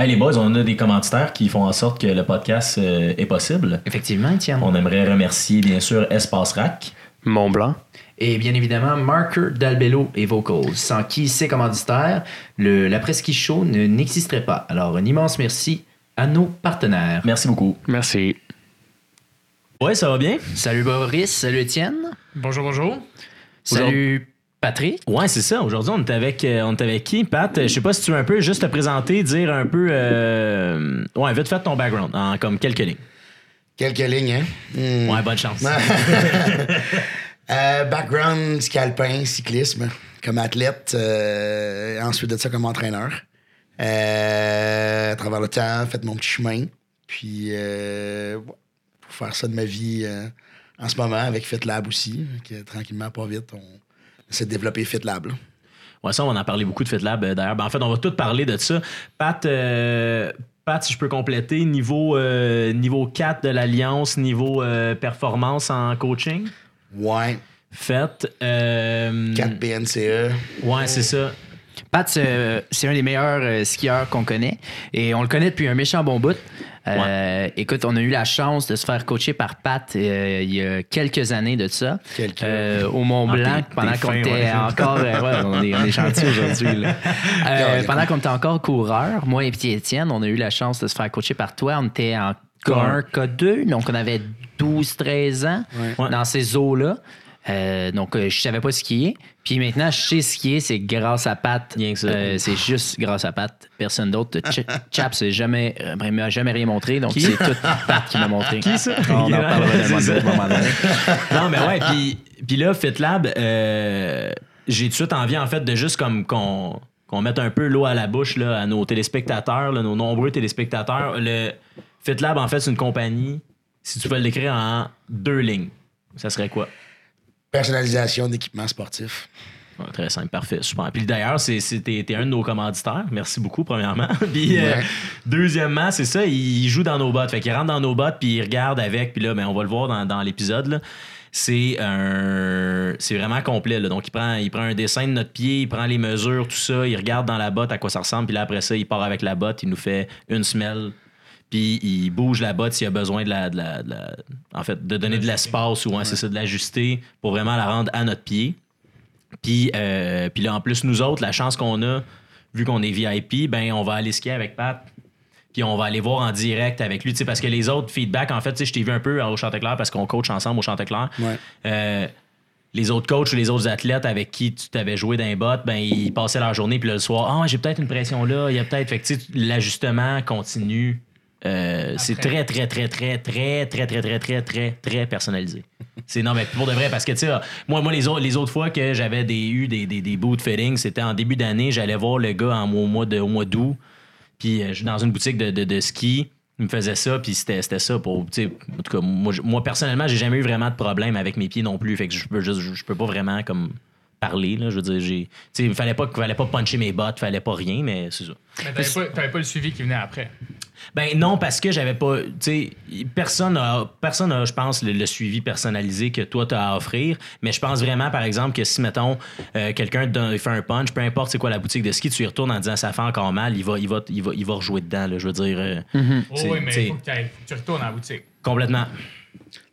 Hey les boys, on a des commanditaires qui font en sorte que le podcast euh, est possible. Effectivement, Étienne. On aimerait remercier bien sûr Espace Rack. Mont Blanc. Et bien évidemment, Marker, Dalbello et Vocals, sans qui ces commanditaires, le, la presqu'île show ne- n'existerait pas. Alors, un immense merci à nos partenaires. Merci beaucoup. Merci. Ouais, ça va bien? Salut Boris, salut Étienne, Bonjour, bonjour. salut Patrick? Ouais, c'est ça. Aujourd'hui, on est avec, euh, on est avec qui, Pat? Euh, Je sais pas si tu veux un peu juste te présenter, dire un peu. Euh... Ouais, vite fait ton background, en comme quelques lignes. Quelques lignes, hein? Hmm. Ouais, bonne chance. Euh, background ski alpin, cyclisme, comme athlète. euh, ensuite de ça, comme entraîneur. Euh, à travers le temps, fait mon petit chemin. Puis, euh, ouais, pour faire ça de ma vie euh, en ce moment, avec FitLab aussi. Que, tranquillement, pas vite, on essaie de développer FitLab. là. Ouais, ça, on en a parlé beaucoup de FitLab euh, d'ailleurs. Ben, en fait, on va tout parler de ça. Pat, euh, Pat si je peux compléter, niveau, euh, niveau 4 de l'Alliance, niveau euh, performance en coaching? Ouais, Fait. euh, 4 BNCE. Ouais, c'est ça. Pat, c'est c'est un des meilleurs euh, skieurs qu'on connaît et on le connaît depuis un méchant bon bout. Euh, Écoute, on a eu la chance de se faire coacher par Pat euh, il y a quelques années de ça. Quelques. Euh, au Mont Ah, Blanc, t'es- pendant qu'on était ouais. encore. euh, ouais, on est, on est gentil aujourd'hui. Euh, pendant qu'on était encore coureur, moi et petit Étienne, on a eu la chance de se faire coacher par toi. On était en K1, K2, donc on avait 12-13 ans Ouais. dans ces eaux-là. Euh, donc, euh, je savais pas skier. Puis maintenant, je sais skier, c'est grâce à Pat. Rien que ça. Euh, c'est juste grâce à Pat. Personne d'autre. Ch- Chap, c'est jamais, euh, m'a jamais rien montré. Donc, Qui? c'est tout Pat qui m'a montré. Qui, ça? On en parlera d'un moment donné. non, mais ouais, puis, puis là, FitLab, euh, j'ai tout de suite envie, en fait, de juste comme qu'on qu'on mette un peu l'eau à la bouche là, à nos téléspectateurs, là, nos nombreux téléspectateurs. Le FitLab, en fait, c'est une compagnie, si tu peux le décrire en deux lignes, ça serait quoi? Personnalisation d'équipements sportifs. Ouais, très simple, parfait, super. Puis d'ailleurs, c'est, c'est- t'es, t'es un de nos commanditaires. Merci beaucoup, premièrement. puis euh, deuxièmement, c'est ça, il, joue dans nos bottes. Fait qu'il rentre dans nos bottes, puis il regarde avec, puis là, ben, on va le voir dans, dans l'épisode. là. C'est un. C'est vraiment complet. Là. Donc, il prend, il prend un dessin de notre pied, il prend les mesures, tout ça, il regarde dans la botte à quoi ça ressemble, puis là, après ça, il part avec la botte, il nous fait une semelle, puis il bouge la botte s'il y a besoin de la. de la- de la- en fait, de donner de l'espace ou, ouais, c'est ça, de l'ajuster pour vraiment la rendre à notre pied. Puis, euh, puis là, en plus, nous autres, la chance qu'on a, vu qu'on est VIP, ben on va aller skier avec Pat. Puis on va aller voir en direct avec lui. tu sais, Parce que les autres feedbacks, en fait, tu sais, je t'ai vu un peu au Chanteclair parce qu'on coach ensemble au Chanteclair. Ouais. Euh, les autres coachs ou les autres athlètes avec qui tu t'avais joué d'un bot, ben ils passaient leur journée, puis le soir, ah, j'ai peut-être une pression là, il y a peut-être. Fait l'ajustement continue. Euh, c'est très, très, très, très, très, très, très, très, très, très, très personnalisé. C'est non, mais pour de vrai, parce que, tu sais, moi, moi les, autres, les autres fois que j'avais des, eu des, des, des boot fittings, c'était en début d'année, j'allais voir le gars en, au mois de- au mois d'août, puis euh, je suis dans une boutique de, de, de ski. Il me faisait ça, puis c'était c'était ça pour. En tout cas, moi, moi personnellement, j'ai jamais eu vraiment de problème avec mes pieds non plus. Fait que je peux, juste, je peux pas vraiment comme parler. Là, je veux dire, j'ai. Tu sais, il fallait pas, fallait pas puncher mes bottes, fallait pas rien, mais c'est ça. Mais t'avais pas, t'avais pas le suivi qui venait après. Ben non, parce que j'avais pas. Tu sais, personne a, personne a, je pense, le, le suivi personnalisé que toi, tu as à offrir. Mais je pense vraiment, par exemple, que si, mettons, euh, quelqu'un fait un punch, peu importe c'est quoi la boutique de ski, tu y retournes en disant ça fait encore mal, il va, il va, il va, il va rejouer dedans. Là, je veux dire. euh, Oh, c'est- oui, mais t'sais, il faut que, t'ailles- faut que tu retournes à la boutique. complètement.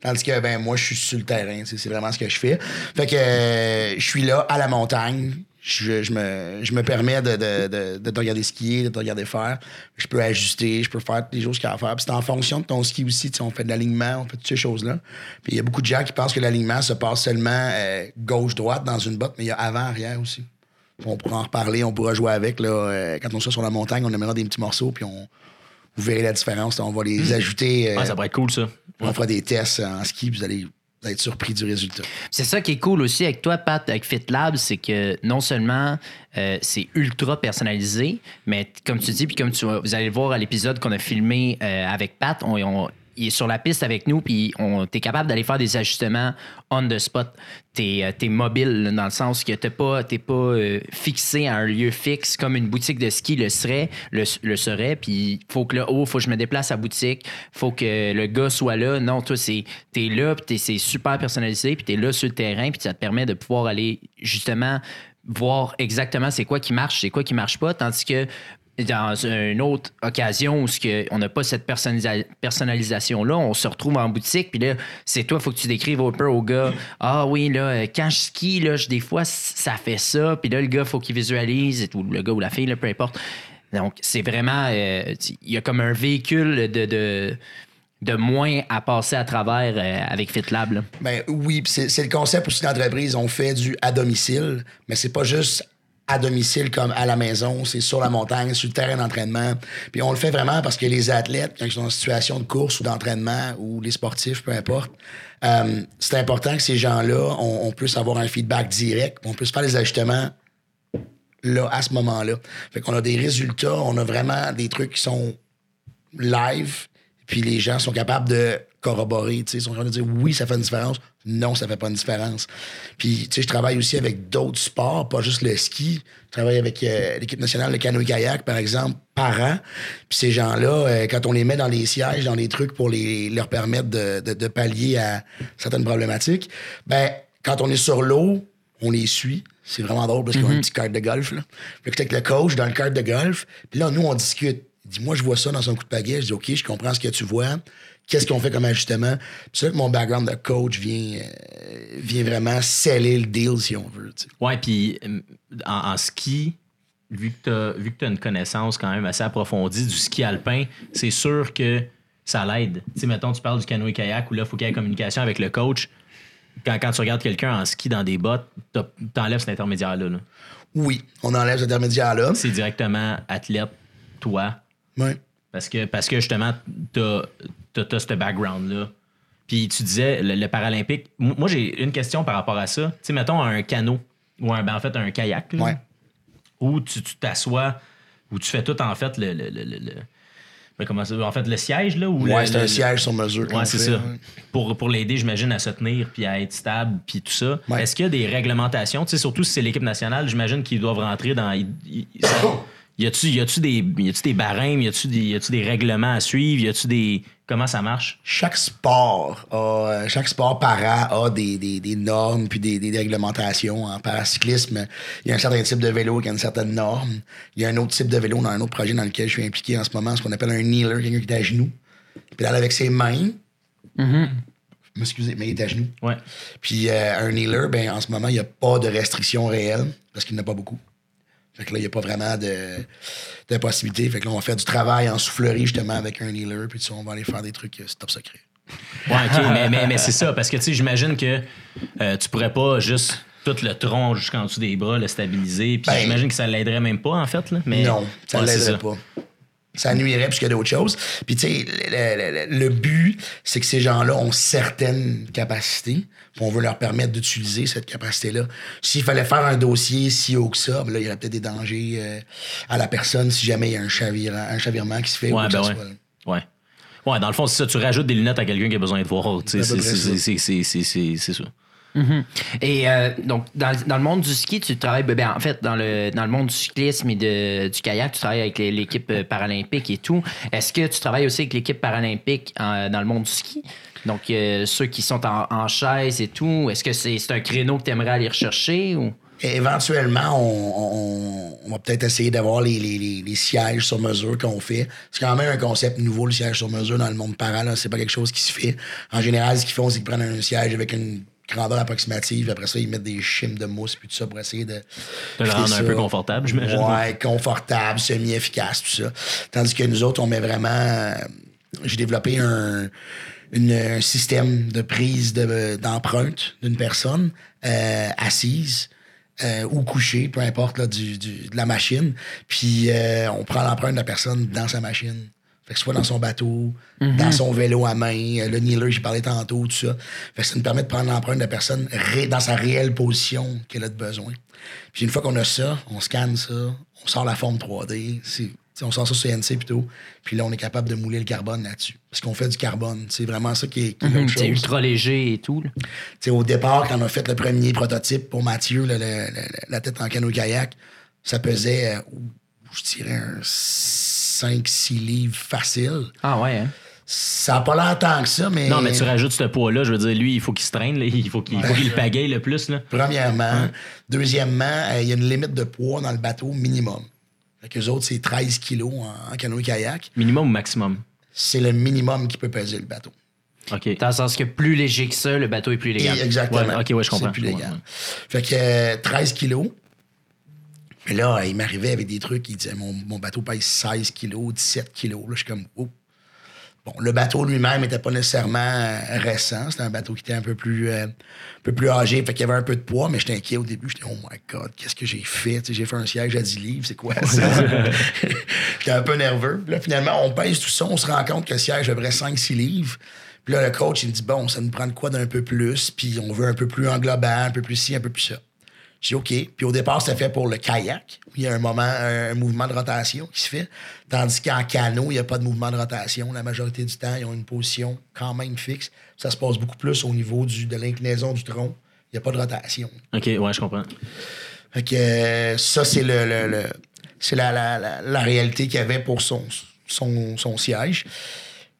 Tandis que ben moi, je suis sur le terrain, c'est vraiment ce que je fais. Fait que euh, je suis là à la montagne. Je, je me, je me permets de, de, de, de te regarder skier, de te regarder faire. Je peux ajuster, je peux faire les choses qu'il y a à faire. Puis c'est en fonction de ton ski aussi. tu sais, On fait de l'alignement, on fait toutes ces choses-là. Puis il y a beaucoup de gens qui pensent que l'alignement se passe seulement euh, gauche-droite dans une botte, mais il y a avant-arrière aussi. On pourra en reparler, on pourra jouer avec. Là, euh, quand on sera sur la montagne, on aimera des petits morceaux, puis on, vous verrez la différence. On va les ajouter. euh, Ah, ça pourrait être cool, ça. on fera des tests en ski, puis vous allez surpris du résultat. C'est ça qui est cool aussi avec toi, Pat, avec FitLab, c'est que non seulement euh, c'est ultra personnalisé, mais comme tu dis, puis comme tu, vous allez le voir à l'épisode qu'on a filmé euh, avec Pat, on, on- il est sur la piste avec nous, puis t'es capable d'aller faire des ajustements on the spot. T'es euh, t'es mobile dans le sens que t'es pas, pas euh, fixé à un lieu fixe comme une boutique de ski le serait, le, serait. Puis faut que là, faut que je me déplace à la boutique, faut que le gars soit là. Non, toi, t'es là, puis c'est super personnalisé, puis t'es là sur le terrain, puis ça te permet de pouvoir aller justement voir exactement c'est quoi qui marche, c'est quoi qui marche pas, tandis que dans une autre occasion où on n'a pas cette personnalisa- personnalisation-là, on se retrouve en boutique, puis là, c'est toi, il faut que tu décrives un peu au gars, ah oui, là, quand je skie, là, je- des fois, ça fait ça, puis là, le gars, faut qu'il visualise, et tout, le gars ou la fille, là, peu importe. Donc, c'est vraiment, euh, il y a comme un véhicule de, de, moins à passer à travers euh, avec FitLab. Ben oui, c'est le concept aussi d'entreprise. On fait du à domicile, mais c'est pas juste à domicile comme à la maison, c'est sur la montagne, sur le terrain d'entraînement. Puis on le fait vraiment parce que les athlètes, quand ils sont en situation de course ou d'entraînement, ou les sportifs, peu importe, euh, c'est important que ces gens-là, on, on puisse avoir un feedback direct, on puisse faire les ajustements là, à ce moment-là. Fait qu'on a des résultats, on a vraiment des trucs qui sont live, puis les gens sont capables de sais, ils sont capables de dire oui, ça fait une différence, non, ça fait pas une différence. Puis, tu sais, je travaille aussi avec d'autres sports, pas juste le ski. Je travaille avec euh, l'équipe nationale de canoë-kayak, par exemple, par an. Puis ces gens-là, euh, quand on les met dans les sièges, dans les trucs pour les, leur permettre de, de- de pallier à certaines problématiques, ben, quand on est sur l'eau, on les suit. C'est vraiment drôle parce qu'ils ont un petit carte de golf. Là. T'es avec le coach dans le carte de golf. Puis là, nous, on discute. Il dit, moi, je vois ça dans son coup de pagaie. Je dis, OK, je comprends ce que tu vois. Qu'est-ce qu'on fait comme ajustement? C'est là que mon background de coach vient, euh, vient vraiment sceller le deal, si on veut. tu sais. Ouais, puis euh, en, en ski, vu que tu as une connaissance quand même assez approfondie du ski alpin, c'est sûr que ça l'aide. Tu sais, mettons, tu parles du canoë-kayak où là, il faut qu'il y ait communication avec le coach. Quand, quand tu regardes quelqu'un en ski dans des bottes, t'enlèves cet intermédiaire-là. là. Oui, on enlève cet intermédiaire-là. C'est directement athlète, toi. Ouais. Parce que, parce que justement, t'as as, ce background-là. Puis tu disais, le, le paralympique, moi j'ai une question par rapport à ça. Tu sais, mettons un canot ou un, ben, en fait un kayak, là, Ouais. où tu t'assois, où tu fais tout en fait le. le, le, ben, comment ça, en fait, le siège, là? Ou Ouais, c'est un siège sur mesure. Ouais, c'est ça. ouais. Pour, pour l'aider, j'imagine, à se tenir puis à être stable puis tout ça. Ouais. Est-ce qu'il y a des réglementations? Tu sais, surtout si c'est l'équipe nationale, j'imagine qu'ils doivent rentrer dans. Y a-tu y a-tu des, y a-tu des barèmes? Y a-tu des, y a-tu des règlements à suivre? Y a-tu des. Comment ça marche? chaque sport a, euh, chaque sport para a des, des, des normes puis des, des réglementations. En paracyclisme, il y a un certain type de vélo qui a une certaine norme. Il y a un autre type de vélo dans un autre projet dans lequel je suis impliqué en ce moment, ce qu'on appelle un kneeler, quelqu'un qui est à genoux. Puis là, avec ses mains. Excusez, mais il est à genoux. Ouais. Puis euh, un kneeler, ben, en ce moment, il n'y a pas de restrictions réelles parce qu'il n'y en a pas beaucoup. Fait que là, il n'y a pas vraiment de, de possibilité. Fait que là, on va faire du travail en soufflerie justement avec un kneeler. Puis tu sais, on va aller faire des trucs euh, top secret. Ouais, OK, mais, mais, mais c'est ça. Parce que, tu sais, j'imagine que euh, tu pourrais pas juste tout le tronc jusqu'en dessous des bras, le stabiliser. Puis Ben- j'imagine que ça l'aiderait même pas, en fait. Là. Mais, non, ça ne Ouais, l'aiderait pas. Ça nuirait plus que d'autres choses. Puis, tu sais, le, le- le but, c'est que ces gens-là ont certaines capacités. Puis on veut leur permettre d'utiliser cette capacité-là. S'il fallait faire un dossier si haut que ça, ben là, il y aurait peut-être des dangers euh, à la personne si jamais il y a un, chavirement, un chavirement qui se fait. ou Ouais, que ben ouais. soit. Ouais. Ouais, dans le fond, c'est ça. Tu rajoutes des lunettes à quelqu'un qui a besoin de voir. c'est- ça. Ça. Et euh, donc, dans, dans le monde du ski, tu travailles, ben, ben, en fait, dans le, dans le monde du cyclisme et de, du kayak, tu travailles avec l'équipe euh, paralympique et tout. Est-ce que tu travailles aussi avec l'équipe paralympique dans le monde du ski? Donc, euh, ceux qui sont en, en chaise et tout, est-ce que c'est un créneau que tu aimerais aller rechercher? Ou? Éventuellement, on, on- va peut-être essayer d'avoir les, les- sièges sur mesure qu'on fait. C'est quand même un concept nouveau, le siège sur mesure dans le monde para. C'est pas quelque chose qui se fait. En général, ce qu'ils font, c'est qu'ils prennent un siège avec une grandeur approximative. Après ça, ils mettent des chimes de mousse puis tout ça pour essayer de... De le rendre un peu confortable, j'imagine. Ouais, confortable, semi-efficace, tout ça. Tandis que nous autres, on met vraiment... euh, J'ai développé un, une- un système de prise de- d'empreinte d'une personne euh, assise euh, ou couchée, peu importe, là, du, du- de la machine. Puis euh, on prend l'empreinte de la personne dans sa machine. Fait que soit dans son bateau, dans son vélo à main, euh, le kneeler, j'ai parlé tantôt, tout ça. Fait que ça nous permet de prendre l'empreinte de la personne dans sa réelle position qu'elle a de besoin. Puis une fois qu'on a ça, on scanne ça, on sort la forme 3D, c'est- t'sais, on sort ça sur CNC plutôt, puis là, on est capable de mouler le carbone là-dessus. Parce qu'on fait du carbone, c'est vraiment ça qui est, qui est l'autre C'est ultra léger et tout. là. Au départ, quand on a fait le premier prototype pour Mathieu, le- le- le- la tête en canot-kayak, ça pesait, euh, je dirais, un 5-6 livres facile. Ah ouais, hein? Ça n'a pas l'air tant que ça, mais... Non, mais tu rajoutes ce poids-là, je veux dire, lui, il faut qu'il se traîne, là, il faut qu'il faut qu'il le pagaille le plus. Là. Premièrement. Deuxièmement, euh, il y a une limite de poids dans le bateau minimum. Fait qu'eux autres, c'est 13 kilos en, en canoë-kayak. Minimum ou maximum? C'est le minimum qui peut peser le bateau. OK. Dans le sens que plus léger que ça, le bateau est plus légal. Et- Exactement. Ouais, ok, ouais, je comprends. C'est plus légal. Ouais, ouais. Fait que euh, 13 kilos. Mais là, il m'arrivait avec des trucs, il disait mon, mon bateau pèse 16 kilos, 17 kilos. Là, je suis comme, oh. Bon, le bateau lui-même n'était pas nécessairement euh, récent. C'était un bateau qui était un peu plus, euh, un peu plus âgé. Fait qu'il y avait un peu de poids, mais j'étais inquiet au début. J'étais, oh my God, qu'est-ce que j'ai fait? Tu sais, j'ai fait un siège à 10 livres, c'est quoi ça? j'étais un peu nerveux. Puis là, finalement, on pèse tout ça, on se rend compte que le siège près 5-6 livres. Puis là, le coach, il me dit, bon, ça nous prend de quoi d'un peu plus, puis on veut un peu plus englobant, un peu plus ci, un peu plus ça. J'ai dit, OK. Puis au départ, c'était fait pour le kayak, où il y a un moment, un, mouvement de rotation qui se fait. Tandis qu'en canot, il n'y a pas de mouvement de rotation. La majorité du temps, ils ont une position quand même fixe. Ça se passe beaucoup plus au niveau du, de l'inclinaison du tronc. Il n'y a pas de rotation. OK, ouais, je comprends. Fait que euh, ça, c'est le, le- le- c'est la, la, la, la réalité qu'il y avait pour son, son, son siège.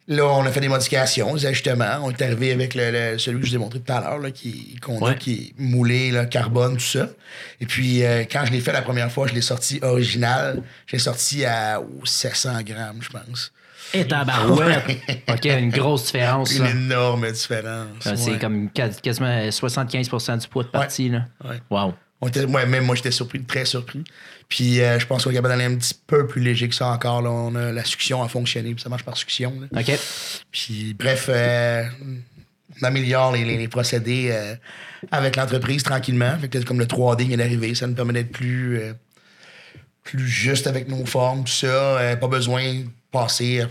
Là, on a fait des modifications, des ajustements. On est arrivé avec le, le- celui que je vous ai montré tout à l'heure, là, qui, qu'on a, Ouais. qui est moulé, là, carbone, tout ça. Et puis, euh, quand je l'ai fait la première fois, je l'ai sorti original. J'ai sorti à oh, 700 grammes, je pense. Et tabarouette! OK, une grosse différence. Une énorme différence. Ah, C'est comme quas- quasiment 75% du poids de partie. Là. Wow. On était, moi, même moi, j'étais surpris, très surpris. Puis euh, je pense qu'on est capable d'aller un petit peu plus léger que ça encore. Là. On a, la succion a fonctionné, puis ça marche par succion. là. OK. Puis bref, euh, on améliore les, les- les procédés euh, avec l'entreprise tranquillement. Fait que comme le 3D vient d'arriver, ça nous permet d'être plus, euh, plus juste avec nos formes, tout ça. Euh, pas besoin de passer euh,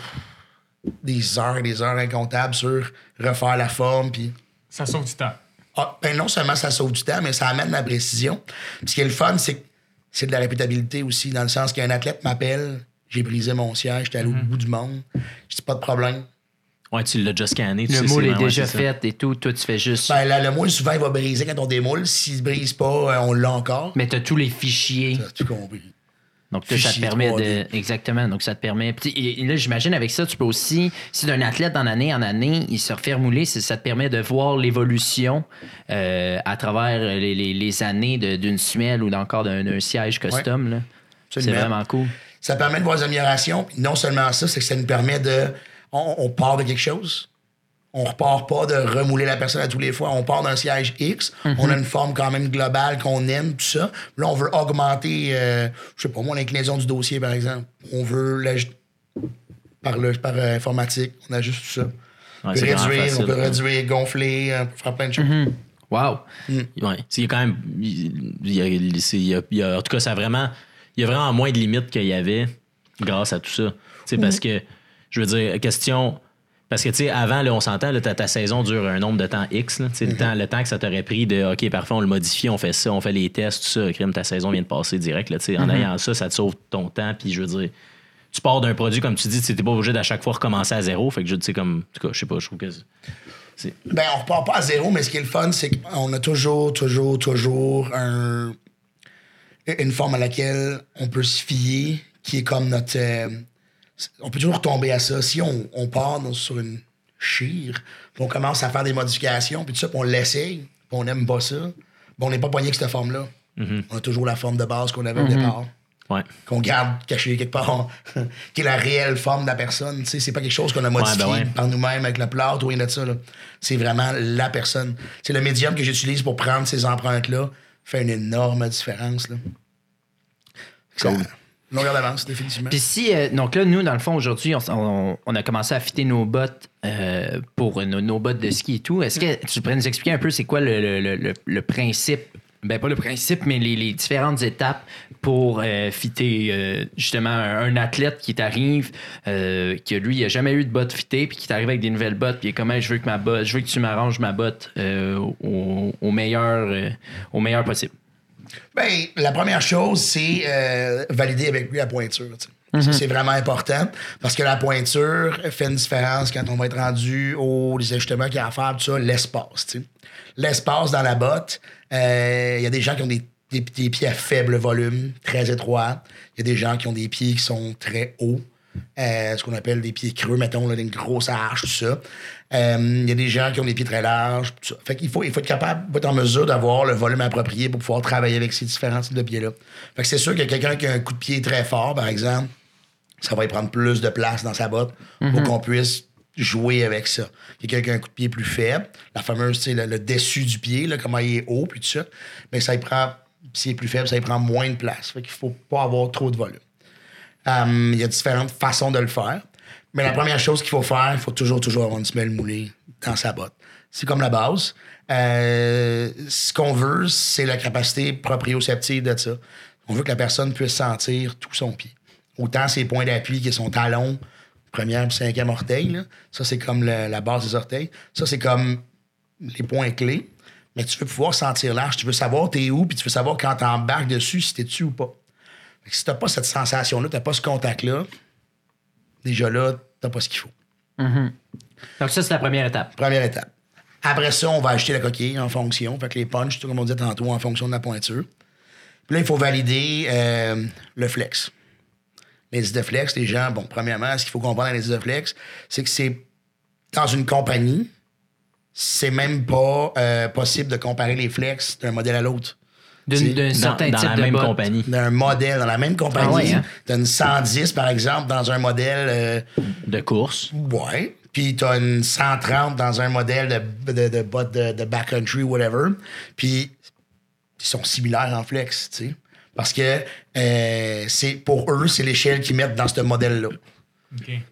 des heures et des heures incomptables sur refaire la forme. Puis Ça sauve du temps. Ah, ben non seulement ça sauve du temps, mais ça amène la précision. Puis ce qui est le fun, c'est que c'est de la répétabilité aussi, dans le sens qu'un athlète m'appelle, j'ai brisé mon siège, j'étais allé au bout du monde. Je dis pas de problème. Ouais, tu l'as déjà scanné. tu Le sais, moule c'est- est déjà fait et tout. Toi, tu fais juste. Ben, là, le moule, souvent, il va briser quand on démoule. S'il ne brise pas, euh, on l'a encore. Mais tu as tous les fichiers. T'as tout compris. Donc, ça te permet 3D. de. Exactement. Donc, ça te permet. Et, et là, j'imagine avec ça, tu peux aussi, si d'un athlète d'en année en année, il se refait remouler, c'est- ça te permet de voir l'évolution euh, à travers les, les- les années d'une semelle ou d'encore d'un siège custom. là. C'est vraiment cool. Ça permet de voir des améliorations. Non seulement ça, c'est que ça nous permet de. On, on part de quelque chose. On repart pas de remouler la personne à tous les fois. On part d'un siège X. On a une forme quand même globale qu'on aime, tout ça. Là, on veut augmenter, euh, je sais pas moi, l'inclinaison du dossier, par exemple. On veut par, le, par euh, informatique. On ajuste tout ça. Ouais, on peut c'est réduire, facile, on peut ouais. réduire, gonfler, euh, faire plein de choses. Wow. Ouais. Il y a quand même. il y a- c'est- il y a- il y a- en tout cas, ça a vraiment. Il y a vraiment moins de limites qu'il y avait grâce à tout ça. Tu sais, Parce que, je veux dire, question. Parce que, tu sais, avant, là, on s'entend, ta, ta saison dure un nombre de temps X. là. Tu sais, le, temps, le temps que ça t'aurait pris de OK, parfois, on le modifie, on fait ça, on fait les tests, tout ça. Crime, ta saison vient de passer direct. Là, tu sais. En ayant ça, ça te sauve ton temps. Puis, je veux dire, tu pars d'un produit, comme tu dis, tu n'es pas obligé d'à chaque fois recommencer à zéro. Fait que, je tu sais, comme. En tout cas, je sais pas, je trouve que. Ben, on repart pas à zéro, mais ce qui est le fun, c'est qu'on a toujours, toujours, toujours un, une forme à laquelle on peut se fier, qui est comme notre. euh, on peut toujours tomber à ça. Si on, on part dans- sur une chire, puis on commence à faire des modifications, puis tout ça, puis on l'essaye, puis on n'aime pas ça, ben, on n'est pas poigné avec cette forme-là. On a toujours la forme de base qu'on avait au départ. Ouais. qu'on garde caché quelque part, qui est la réelle forme de la personne. Tu sais, c'est pas quelque chose qu'on a modifié ben ouais. par nous-mêmes avec le plâtre ou rien de ça. là. C'est vraiment la personne. C'est le médium que j'utilise pour prendre ces empreintes-là fait une énorme différence. Là. Ça, longueur d'avance, définitivement. Puis si, euh, donc là, nous, dans le fond, aujourd'hui, on, a commencé à fitter nos bottes euh, pour nos, bottes de ski et tout. Est-ce que tu pourrais nous expliquer un peu c'est quoi le, principe, ben pas le principe, mais les, différentes étapes pour euh, fitter justement un, athlète qui t'arrive, que lui, il a jamais eu de bottes fittées, puis qui t'arrive avec des nouvelles bottes, puis il est comme, Hey, je veux que ma botte, je veux que tu m'arranges ma botte au, meilleur, au meilleur possible. Ben, la première chose, c'est euh, valider avec lui la pointure. Ça, C'est vraiment important parce que la pointure fait une différence quand on va être rendu aux ajustements qu'il y a à faire, tout ça, l'espace. L'espace dans la botte, euh, il y a des gens qui ont des, des- des pieds à faible volume, très étroits. Il y a des gens qui ont des pieds qui sont très hauts. Euh, ce qu'on appelle des pieds creux, mettons, là, une grosse arche, tout ça. Euh, Il y a des gens qui ont des pieds très larges, tout ça. Fait qu'il faut, il faut être capable, faut être en mesure d'avoir le volume approprié pour pouvoir travailler avec ces différents types de pieds-là. Fait que c'est sûr que quelqu'un qui a un coup de pied très fort, par exemple, ça va y prendre plus de place dans sa botte pour qu'on puisse jouer avec ça. Quelqu'un qui a un coup de pied plus faible, la fameuse, tu sais, le, le dessus du pied, là, comment il est haut, puis tout ça, mais ça y prend, s'il est plus faible, ça y prend moins de place. Fait qu'il faut pas avoir trop de volume. Um, il y a différentes façons de le faire. Mais la première chose qu'il faut faire, il faut toujours, toujours avoir une semelle moulée dans sa botte. C'est comme la base. Euh, ce qu'on veut, c'est la capacité proprioceptive de ça. On veut que la personne puisse sentir tout son pied. Autant ses points d'appui que son talon, première cinquième orteil. Ça, c'est comme la base des orteils. Ça, c'est comme les points clés. Mais tu veux pouvoir sentir l'arche, tu veux savoir t'es où, puis tu veux savoir quand t'embarques dessus, si t'es dessus ou pas. Si t'as pas cette sensation-là, t'as pas ce contact-là, déjà là, t'as pas ce qu'il faut. Donc, ça, c'est la première étape. Première étape. Après ça, on va acheter la coquille en fonction. Fait que les punches, tout comme on disait tantôt, en fonction de la pointure. Puis là, il faut valider euh, le flex. Les disques de flex, les gens, bon, premièrement, ce qu'il faut comprendre dans les disques de flex, c'est que c'est dans une compagnie, c'est même pas euh, possible de comparer les flex d'un modèle à l'autre. D'un Dans, certain dans type la de même botte. compagnie D'un modèle dans la même compagnie. Ah ouais, hein? T'as une 110, par exemple, dans un modèle. euh, de course. Ouais. Puis t'as une 130 dans un modèle de, de, de botte de, de backcountry, whatever. Puis ils sont similaires en flex, tu sais. Parce que euh, c'est pour eux, c'est l'échelle qu'ils mettent dans ce modèle-là.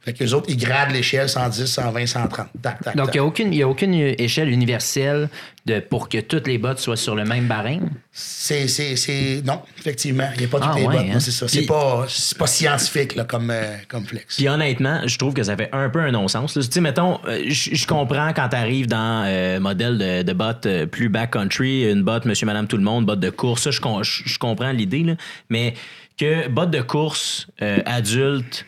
Fait que les autres, ils gradent l'échelle 110, 120, 130. Tac, tac, Donc, il n'y a, aucune- il y a aucune échelle universelle de, pour que toutes les bottes soient sur le même barème? C'est, c'est, c'est... Non, effectivement. Il n'y a pas toutes Ah les ouais, bottes. hein? non, c'est ça. C'est Puis- pas, c'est pas scientifique là, comme, euh, comme flex. Puis honnêtement, je trouve que ça fait un peu un non-sens. Tu sais, mettons, euh, je comprends quand tu arrives dans euh, modèle de, de botte euh, plus backcountry, une botte monsieur, madame, tout le monde, botte de course, ça, je, com- je- je comprends l'idée, là. mais que botte de course euh, adulte,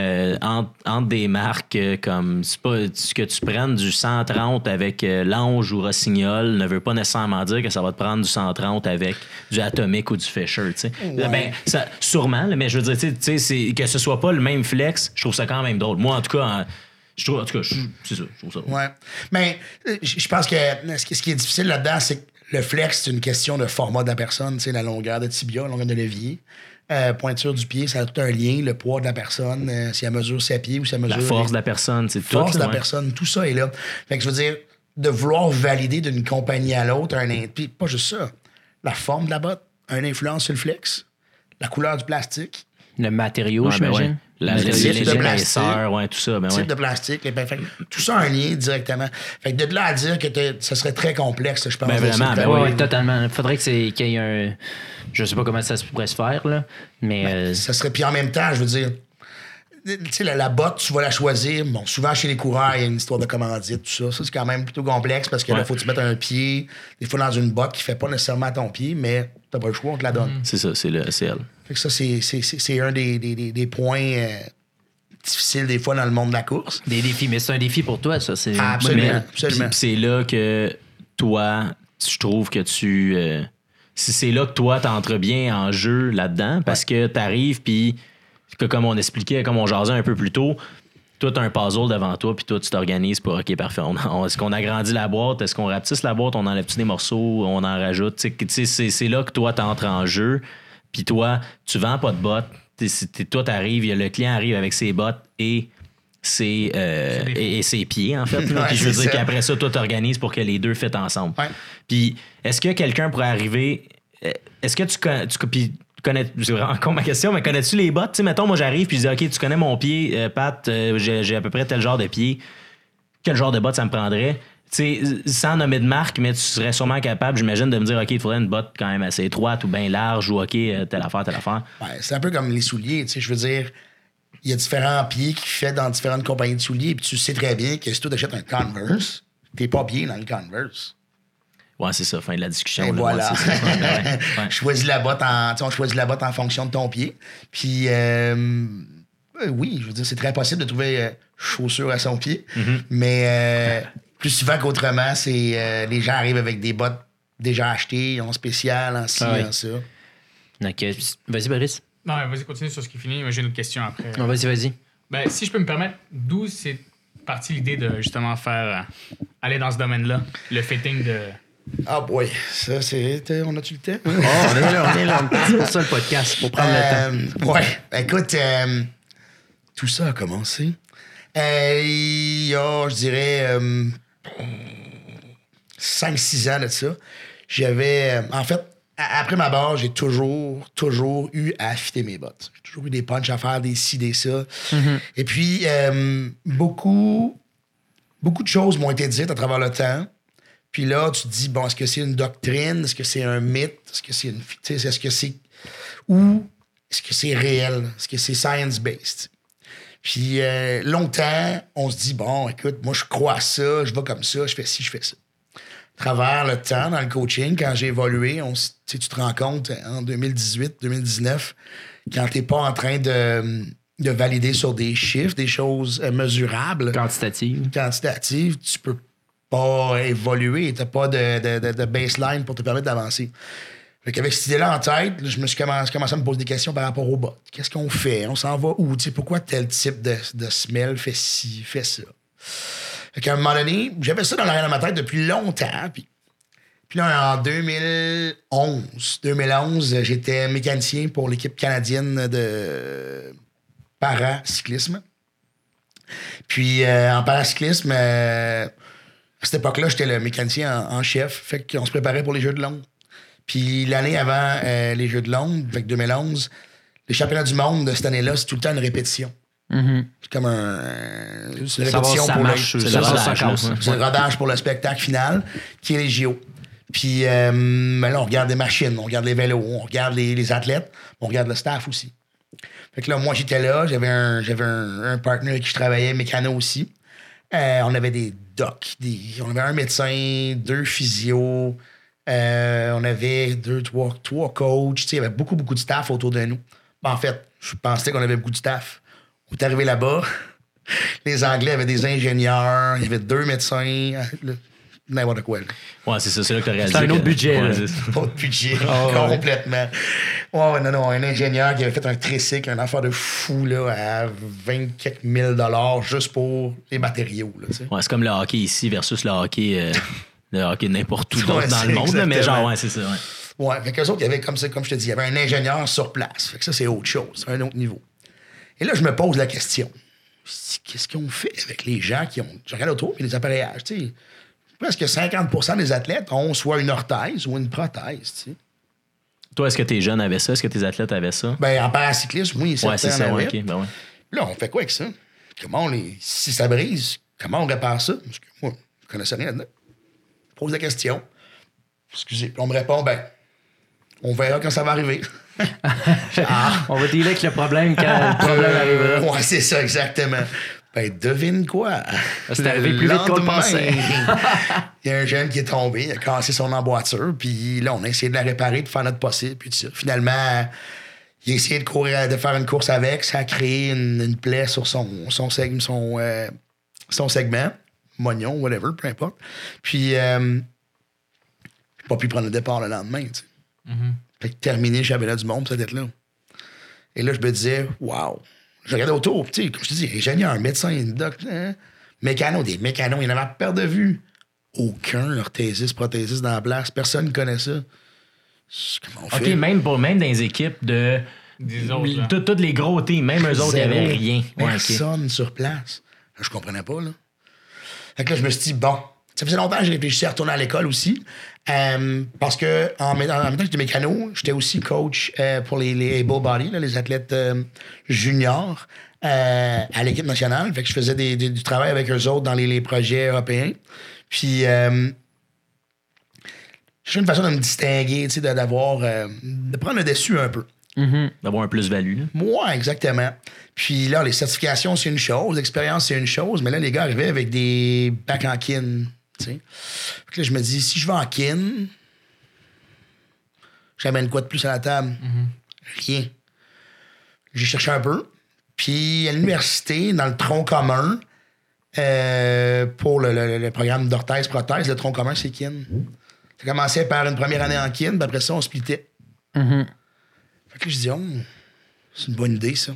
euh, entre, entre des marques euh, comme c'est pas ce que tu prennes du 130 avec euh, l'ange ou rossignol ne veut pas nécessairement dire que ça va te prendre du 130 avec du atomique ou du Fisher ben ça sûrement là, mais je veux dire tu sais, tu sais c'est que ce soit pas le même flex je trouve ça quand même drôle moi en tout cas en- je trouve en tout cas c'est ça je trouve ça drôle. Ouais. Mais je pense que ce qui est difficile là-dedans, c'est que le flex, c'est une question de format de la personne, la longueur de tibia, la longueur de levier. Euh, pointure du pied, ça a tout un lien, le poids de la personne, euh, si elle mesure ses pieds ou si elle mesure. la force les- de la personne c'est tout force de la ouais. personne, tout ça est là. Fait que je veux dire, de vouloir valider d'une compagnie à l'autre un puis pas juste ça. La forme de la botte, un influence sur le flex, la couleur du plastique, Le matériau, Ouais, ben j'imagine. ouais. La, Le type de épaisseurs, ouais, tout ça. Ben type ouais. de plastique, les fait que tout ça a un lien directement. Fait que de là à dire que ça serait très complexe, je pense. Ben vraiment, ça. ben Ouais, oui. ouais, totalement. Il faudrait que c'est- qu'il y ait un. Je sais pas comment ça se pourrait se faire, là. Mais. euh, Ça serait puis en même temps, je veux dire, tu sais, la, la botte, tu vas la choisir. Bon, souvent chez les coureurs, il y a une histoire de commandite, tout ça. Ça, c'est quand même plutôt complexe parce que là, Ouais. faut que tu mettre un pied, des fois dans une botte qui fait pas nécessairement à ton pied, mais t'as pas le choix, on te la donne. C'est ça, c'est le c'est elle. Fait que ça, c'est, un des, des, des, points euh, difficiles des fois dans le monde de la course. Des défis, mais c'est un défi pour toi, ça. C'est Ah, absolument. C'est là que toi, je trouve que tu. euh, c'est là que toi, t'entres bien en jeu là-dedans, parce que t'arrives, puis que comme on expliquait, comme on jasait un peu plus tôt, toi, t'as un puzzle devant toi, puis toi, tu t'organises pour, OK, parfait. Est-ce qu'on agrandit la boîte? Est-ce qu'on rapetisse la boîte? On enlève-tu des morceaux? On en rajoute? C'est là que toi, t'entres en jeu, puis toi, tu vends pas de bottes. T'es- t'es- toi, t'arrives, le client arrive avec ses bottes et ses, euh, et, et ses pieds, en fait. là. Ouais, Puis je veux dire ça. qu'après ça, toi, t'organises pour que les deux fitent ensemble. Ouais. Puis est-ce que quelqu'un pourrait arriver. euh, Est-ce que tu connais. Tu, puis connais c'est con ma question, mais connais-tu les bottes? Tu sais, mettons, moi, j'arrive puis je dis, OK, tu connais mon pied, euh, Pat, euh, j'ai j'ai à peu près tel genre de pied. Quel genre de bottes ça me prendrait? Tu sais, sans nommer de marque, mais tu serais sûrement capable, j'imagine, de me dire, OK, il faudrait une botte quand même assez étroite ou bien large ou OK, euh, telle affaire, telle affaire. Ouais, c'est un peu comme les souliers, tu sais, je veux dire, il y a différents pieds qui fait dans différentes compagnies de souliers, puis tu sais très bien que si tu achètes un Converse, t'es pas bien dans le Converse. Ouais, c'est ça, fin de la discussion. Et là, voilà. ouais, c'est ça. Ouais, choisis la botte en, on choisit la botte en fonction de ton pied. Puis, euh, euh, oui, je veux dire, c'est très possible de trouver euh, chaussures à son pied. Mm-hmm. Mais plus souvent qu'autrement, c'est euh, les gens arrivent avec des bottes déjà achetées, en spécial, en ci, Ah oui. en ça. Donc, euh, vas-y, Boris. Non, vas-y, continue sur ce qui finit. Moi, j'ai une autre question après. Non, vas-y, vas-y. Ben, si je peux me permettre, d'où c'est parti l'idée de justement faire euh, aller dans ce domaine-là, le fitting de. Ah, boy, ça, c'est. On a-tu le temps? Oh, on est là, on est là. C'est pour ça le podcast, pour prendre le temps. Euh, ouais, écoute, euh, tout ça a commencé. Euh, il y a, je dirais, euh, 5-6 ans de ça. J'avais. euh, en fait, après ma barre, j'ai toujours, toujours eu à affiter mes bottes. J'ai toujours eu des punches à faire, des ci, des ça. Et puis, euh, beaucoup, beaucoup de choses m'ont été dites à travers le temps. Puis là, tu te dis, bon, est-ce que c'est une doctrine? Est-ce que c'est un mythe? Est-ce que c'est une. Est-ce que c'est. Ou est-ce que c'est réel? Est-ce que c'est science-based? Puis euh, longtemps, on se dit, bon, écoute, moi, je crois à ça, je vais comme ça, je fais ci, je fais ça. À travers le temps, dans le coaching, quand j'ai évolué, on, tu te rends compte hein, en 2018, 2019, quand tu n'es pas en train de, de valider sur des chiffres, des choses euh, mesurables, Quantitative. quantitative, tu peux pas évoluer. Tu n'as pas de- de- de baseline pour te permettre d'avancer. Fait qu'avec cette idée-là en tête, je me suis commencé, à me poser des questions par rapport au bot. Qu'est-ce qu'on fait? On s'en va où? Pourquoi tel type de, de smell fait ci, fait ça? Fait qu'à un moment donné, j'avais ça dans l'arrière de ma tête depuis longtemps. Puis, puis là, en 2011, 2011, j'étais mécanicien pour l'équipe canadienne de paracyclisme. Puis euh, en paracyclisme, euh, à cette époque-là, j'étais le mécanicien en, en chef. Fait qu'on se préparait pour les Jeux de Londres. Puis l'année avant euh, les Jeux de Londres, que 2011, les championnats du monde de cette année-là, c'est tout le temps une répétition. C'est comme un. C'est une répétition ça pour marche, le, c'est le rodage, pour le spectacle final, qui est les JO. Puis euh, ben là, on regarde les machines, on regarde les vélos, on regarde les, les athlètes, on regarde le staff aussi. Fait que là, moi, j'étais là, j'avais un, j'avais un, un partner avec qui je travaillais, mécano aussi. Euh, on avait des docs, des, on avait un médecin, deux physios, euh, on avait deux, trois, trois coachs. Tu sais, Il y avait beaucoup, beaucoup de staff autour de nous. Ben, en fait, je pensais qu'on avait beaucoup de staff. On est arrivé là-bas. Les Anglais avaient des ingénieurs, il y avait deux médecins, le- n'importe quoi. Ouais, c'est ça, c'est là que tu as réalisé. C'est un autre budget, Ouais, de budget, Ah, complètement. Ouais, ouais, non, non, un ingénieur qui avait fait un tricycle, un affaire de fou, là, à 20 quelques mille dollars juste pour les matériaux, là. Ouais, c'est comme le hockey ici versus le hockey, euh, hockey n'importe où Ouais, d'autre dans le monde. mais genre, ouais, c'est ça. Ouais. Ouais, fait qu'eux autres, il y avait, comme, ça, comme je te dis, il y avait un ingénieur sur place. Fait que ça, c'est autre chose, un autre niveau. Et là, je me pose la question. Qu'est-ce qu'on fait avec les gens qui ont. Je regarde autour, puis les appareillages, tu sais. Presque 50% des athlètes ont soit une orthèse ou une prothèse, tu sais. Toi, est-ce que tes jeunes avaient ça? Est-ce que tes athlètes avaient ça? Ben, en paracyclisme, oui, ouais, c'est ça. Ouais, avaient. ok, ben ouais. Là, on fait quoi avec ça? Comment on les. Si ça brise, comment on répare ça? Parce que moi, je ne connaissais rien dedans. Pose la question. Excusez. On me répond, ben, on verra quand ça va arriver. ah, On va dealer avec le problème quand le problème arrivera. Euh, ouais, c'est ça, exactement. Ben, devine quoi? C'est arrivé plus vite qu'on le lendemain, pensait. Il y a un jeune qui est tombé, il a cassé son emboîture, puis là, on a essayé de la réparer, de faire notre possible, puis tout ça. Finalement, il a essayé de courir, de faire une course avec, ça a créé une, une plaie sur son, son, seg- son, euh, son segment, mognon, whatever, peu importe. Puis, euh, j'ai pas pu prendre le départ le lendemain, tu sais. Fait que terminé le championnat du monde, cette là Et là, je me disais, waouh. Je regardais autour, tu sais, comme je te dis, ingénieur, médecin, doc, hein, mécano, des mécanos, il y en avait à perte de vue. Aucun orthésiste, prothésiste dans la place. Personne ne connaît ça. C'est- Comment on OK, fait? même, pour, même dans les équipes de. Des autres, là. Tous tous les gros teams, même eux autres, il n'y avait rien. Ouais, ok. Personne sur place. Là, je comprenais pas, là. Fait que là, je me suis dit, bon, ça faisait longtemps que j'ai réfléchi à retourner à l'école aussi. euh, parce que en, même temps que j'étais mécano, j'étais aussi coach euh, pour les, les able body, là, les athlètes euh, juniors à l'équipe nationale. Fait que je faisais des- du travail avec eux autres dans les, les projets européens. Puis, j'ai une façon de me distinguer, d'avoir, de prendre le dessus un peu. D'avoir un plus-value. là. Moi, exactement. Puis là, les certifications, c'est une chose, l'expérience, c'est une chose, mais là, les gars arrivaient avec des bacs en kin. tu sais. Fait que là, je me dis, si je vais en kin, j'amène quoi de plus à la table? Rien. J'ai cherché un peu. Puis à l'université, dans le tronc commun, euh, pour le, le- le programme d'orthèse-prothèse, le tronc commun, c'est kin. Ça commençait par une première année en kin, puis après ça, on splitait. Fait que je dis, oh, c'est une bonne idée, ça.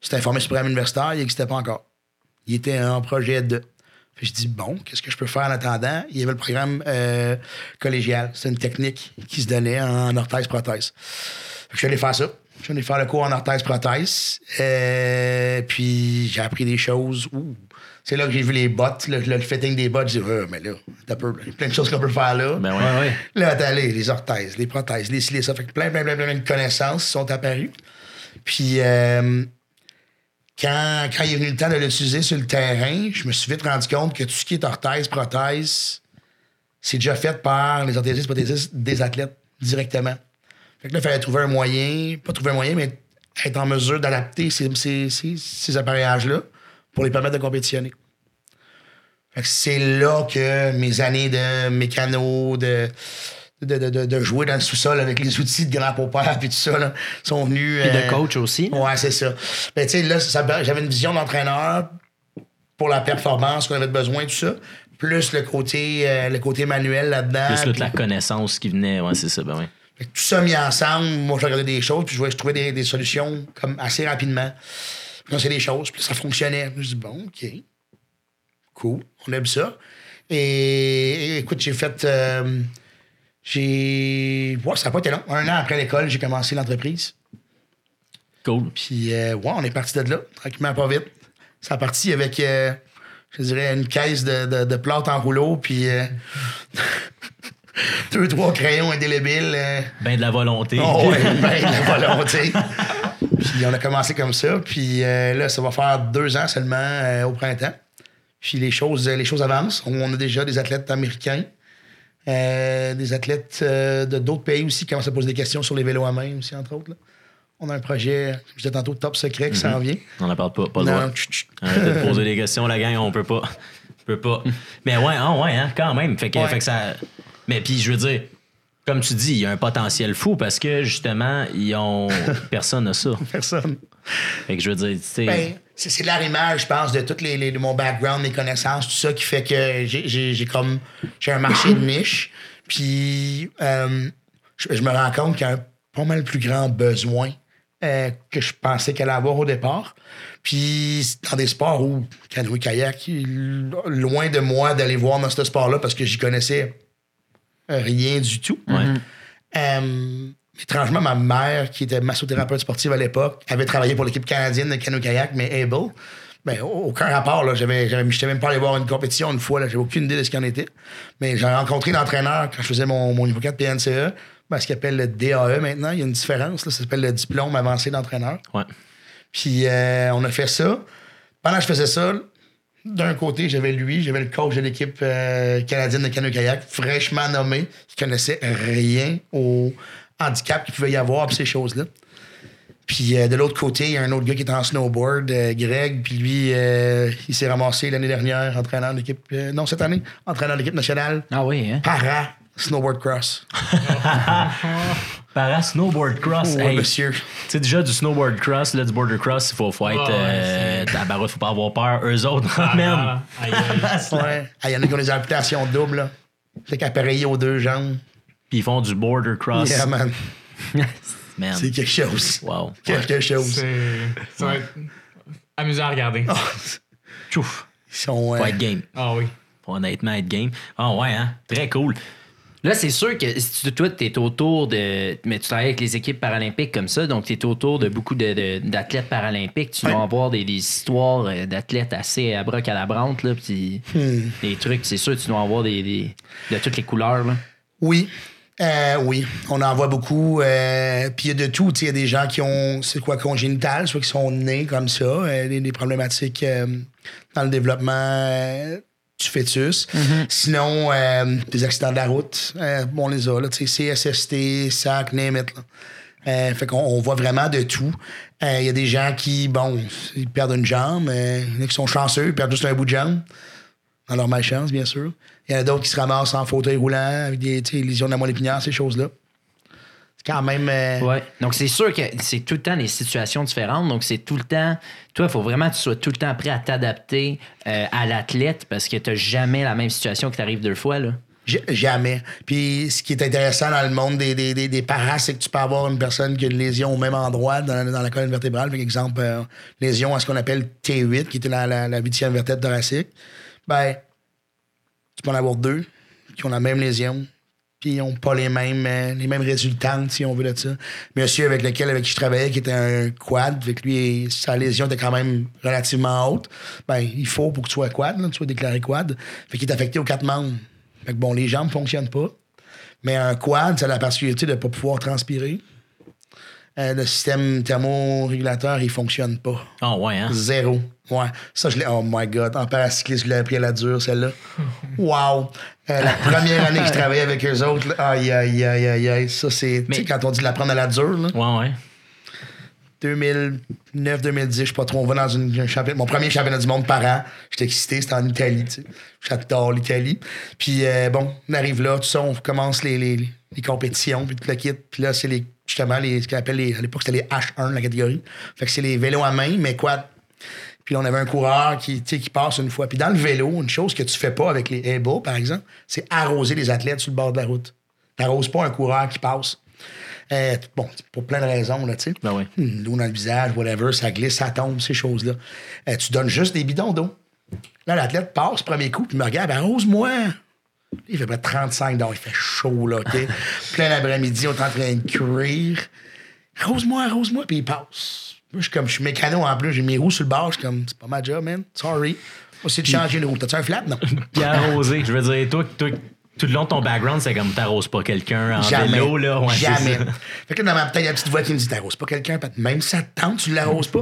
C'était informé suprême universitaire, il n'existait pas encore. Il était en projet de. Je dis, bon, qu'est-ce que je peux faire en attendant? Il y avait le programme euh, collégial. C'était une technique qui se donnait en orthèse-prothèse. Je suis allé faire ça. Je suis allé faire le cours en orthèse-prothèse. Euh, puis j'ai appris des choses. Ouh. C'est là que j'ai vu les bottes, le, le fitting des bottes. J'ai dit, Ah, mais là, t'as peu, il y a plein de choses qu'on peut faire là. Ben ouais. Ouais, ouais. Là, t'as les, les orthèses, les prothèses, les ci, les ça. Fait que plein, plein, plein, plein de connaissances sont apparues. Puis, euh, quand, quand il est venu le temps de l'utiliser sur le terrain, je me suis vite rendu compte que tout ce qui est orthèse, prothèse, c'est déjà fait par les orthésistes, prothésistes des athlètes directement. Fait que là, il fallait trouver un moyen, pas trouver un moyen, mais être en mesure d'adapter ces, ces, ces, ces appareillages-là pour les permettre de compétitionner. Fait que c'est là que mes années de mécano, de, de, de, de- jouer dans le sous-sol avec les outils de grand-papa puis tout ça, là, sont venus. Puis de euh, coach aussi. Ouais, c'est ça. Ben, tu sais, là, ça- j'avais une vision d'entraîneur pour la performance qu'on avait besoin, tout ça. Plus le côté, euh, le côté manuel là-dedans. Plus toute la connaissance qui venait, ouais, c'est ça, ben que tout ça mis ensemble, moi, je regardais des choses, puis je, voyais- je trouvais des, des solutions comme assez rapidement. Sait des choses, puis ça fonctionnait. Je dis, bon, OK. Cool, on aime ça. Et, et écoute, j'ai fait. euh, j'ai. Ouais, ça n'a pas été long. Un an après l'école, j'ai commencé l'entreprise. Cool. Puis, euh, ouais, on est parti de là, tranquillement, pas vite. Ça a parti avec, euh, je dirais, une caisse de, de, de plâtre en rouleau, puis euh, deux, trois crayons indélébiles. Ben de la volonté. Oh, ouais, ben, de la volonté. puis on a commencé comme ça. Puis euh, là, ça va faire deux ans seulement euh, au printemps. Puis les choses, les choses avancent. On a déjà des athlètes américains, euh, des athlètes de d'autres pays aussi qui commencent à poser des questions sur les vélos à main aussi, entre autres. là. On a un projet, je disais tantôt, top secret qui s'en vient. On n'en parle pas, pas le droit. Arrêtez de poser des questions, la gang, on peut pas. On peut pas. Mais ouais, ah ouais, hein, quand même. Fait que, Ouais. fait que ça. Mais puis, je veux dire, comme tu dis, il y a un potentiel fou parce que justement, ils ont. Personne n'a ça. Personne. Fait que je veux dire, tu sais. Ben, c'est c'est l'arrimage, je pense, de tout les, les- de mon background, mes connaissances, tout ça qui fait que j'ai- comme j'ai un marché de niche. Puis euh, je, je me rends compte qu'il y a un pas mal plus grand besoin euh, que je pensais qu'elle allait avoir au départ. Puis dans des sports où canoë kayak, il- loin de moi d'aller voir dans ce sport-là parce que j'y connaissais rien du tout. Ouais. Euh, étrangement, ma mère, qui était massothérapeute sportive à l'époque, avait travaillé pour l'équipe canadienne de canoë-kayak, mais Able. Ben, au- aucun rapport. Là. J'avais, j'avais, j'étais même pas allé voir une compétition une fois. Là. J'avais aucune idée de ce qu'il en était. Mais j'ai rencontré l'entraîneur quand je faisais mon, mon niveau 4 PNCE. Ben, ce qu'il appelle le DAE maintenant. Il y a une différence. Là. Ça s'appelle le diplôme avancé d'entraîneur. Ouais. Puis euh, on a fait ça. Pendant que je faisais ça, d'un côté, j'avais lui, j'avais le coach de l'équipe euh, canadienne de canoë-kayak, fraîchement nommé, qui connaissait rien au handicap qu'il pouvait y avoir puis ces choses-là. Puis euh, de l'autre côté, il y a un autre gars qui est en snowboard, euh, Greg, puis lui, il s'est ramassé l'année dernière, entraîneur de l'équipe, non, cette année, entraîneur de l'équipe nationale, Ah oui, hein? para snowboard cross. Para snowboard cross. Ouais, hey, monsieur. Tu sais, déjà, du snowboard cross, là, du border cross, il faut, faut être. Ouais, euh, tabarouette, faut pas avoir peur. Eux autres, Ah, man. ah, aïe, aïe. Ouais. Ah, Il y en a qui ont des amputations doubles, là. Fait qu'appareillé aux deux jambes. Puis ils font du border cross. Yeah, man. man. C'est quelque chose. Wow. Quelque chose. C'est- Ça va être amusant à regarder. Chouf. Ils sont. euh, Faut être game. Ah oui. Faut honnêtement être game. Ah ouais, hein? Très cool. Là, c'est sûr que si tu- toi, tu es autour de. Mais tu travailles avec les équipes paralympiques comme ça, donc tu es autour de beaucoup de- de- d'athlètes paralympiques. Tu Ouais. dois avoir des, des histoires euh, d'athlètes assez abracadabrantes, là, puis Hmm. des trucs, c'est sûr, tu dois avoir des, des- de toutes les couleurs. Là. Oui. Euh, oui, on en voit beaucoup. euh, Puis il y a de tout. Il y a des gens qui ont, c'est quoi, congénital, soit qui sont nés comme ça, euh, des, des problématiques dans le développement du fœtus. Sinon, euh, des accidents de la route, euh, on les a, là, CSST, SAC, name it, là. Euh, fait qu'on on voit vraiment de tout. Euh, Il y a des gens qui, bon, ils perdent une jambe. euh, Il y en a qui sont chanceux, ils perdent juste un bout de jambe. Dans leur malchance, bien sûr. Il y en a d'autres qui se ramassent en fauteuil roulant avec des lésions de la moelle épinière, ces choses-là. Quand même. euh, Ouais. Donc, c'est sûr que c'est tout le temps des situations différentes. Donc, c'est tout le temps. Toi, il faut vraiment que tu sois tout le temps prêt à t'adapter euh, à l'athlète parce que tu n'as jamais la même situation qui t'arrive deux fois. Là. Jamais. Puis ce qui est intéressant dans le monde des, des, des, des paras, c'est que tu peux avoir une personne qui a une lésion au même endroit dans, dans la colonne vertébrale. Par exemple, euh, lésion à ce qu'on appelle T8, qui était la huitième vertèbre thoracique. Ben, tu peux en avoir deux qui ont la même lésion, puis ils n'ont pas les mêmes, euh, les mêmes résultantes, si on veut, de ça. Monsieur avec lequel avec qui je travaillais, qui était un quad, avec lui, sa lésion était quand même relativement haute, ben, il faut pour que tu sois quad, là, tu sois déclaré quad. Fait qu'il est affecté aux quatre membres. Fait que bon, les jambes ne fonctionnent pas. Mais un quad, a la particularité de ne pas pouvoir transpirer. Euh, le système thermorégulateur, il fonctionne pas. Ah ouais, hein? Zéro. Ouais. Ça, je l'ai. Oh my God. En paracyclisme, je l'ai appris à la dure, celle-là. Wow. Euh, la première année que je travaillais avec eux autres, là, aïe, aïe, aïe, aïe, aïe. Ça, c'est. Tu sais, Mais- quand on dit de l'apprendre à la dure, là. Ouais, ouais. 2009, 2010, je sais pas trop, on va dans une, un championnat, mon premier championnat du monde par an. J'étais excité, c'était en Italie, tu sais. J'adore l'Italie. Puis euh, bon, on arrive là, tout ça, on commence les, les, les compétitions, puis tout le kit. Puis là, c'est les, justement, les, ce qu'on appelle les, à l'époque, c'était les H1, la catégorie. Fait que c'est les vélos à main, mais quoi. Puis là, on avait un coureur qui, qui passe une fois. Puis dans le vélo, une chose que tu fais pas avec les Ebo, par exemple, c'est arroser les athlètes sur le bord de la route. T'arroses pas un coureur qui passe. Euh, bon, pour plein de raisons, là, tu sais. Ben oui. Hmm, L'eau dans le visage, whatever, ça glisse, ça tombe, ces choses-là. Euh, tu donnes juste des bidons d'eau. Là, l'athlète passe, premier coup, puis me regarde, arrose-moi. Il fait près de 35 donc il fait chaud, là, OK? Plein d'après-midi, on est en train de cuire. Arrose-moi, arrose-moi, puis il passe. Moi, je suis comme, je suis mécano en plus, j'ai mes roues sur le bord, je suis comme, c'est pas ma job, man. Sorry. Moi, c'est de changer une roue. T'as-tu un flat? Non. Puis arroser. Je veux dire, toi, toi, tout le long de ton background, c'est comme t'arroses pas quelqu'un en Jamais. vélo, là. Ouais, Jamais. Fait que là, dans ma tête, il y a une petite voix qui me dit T'arroses pas quelqu'un, même si ça te tente, tu l'arroses pas.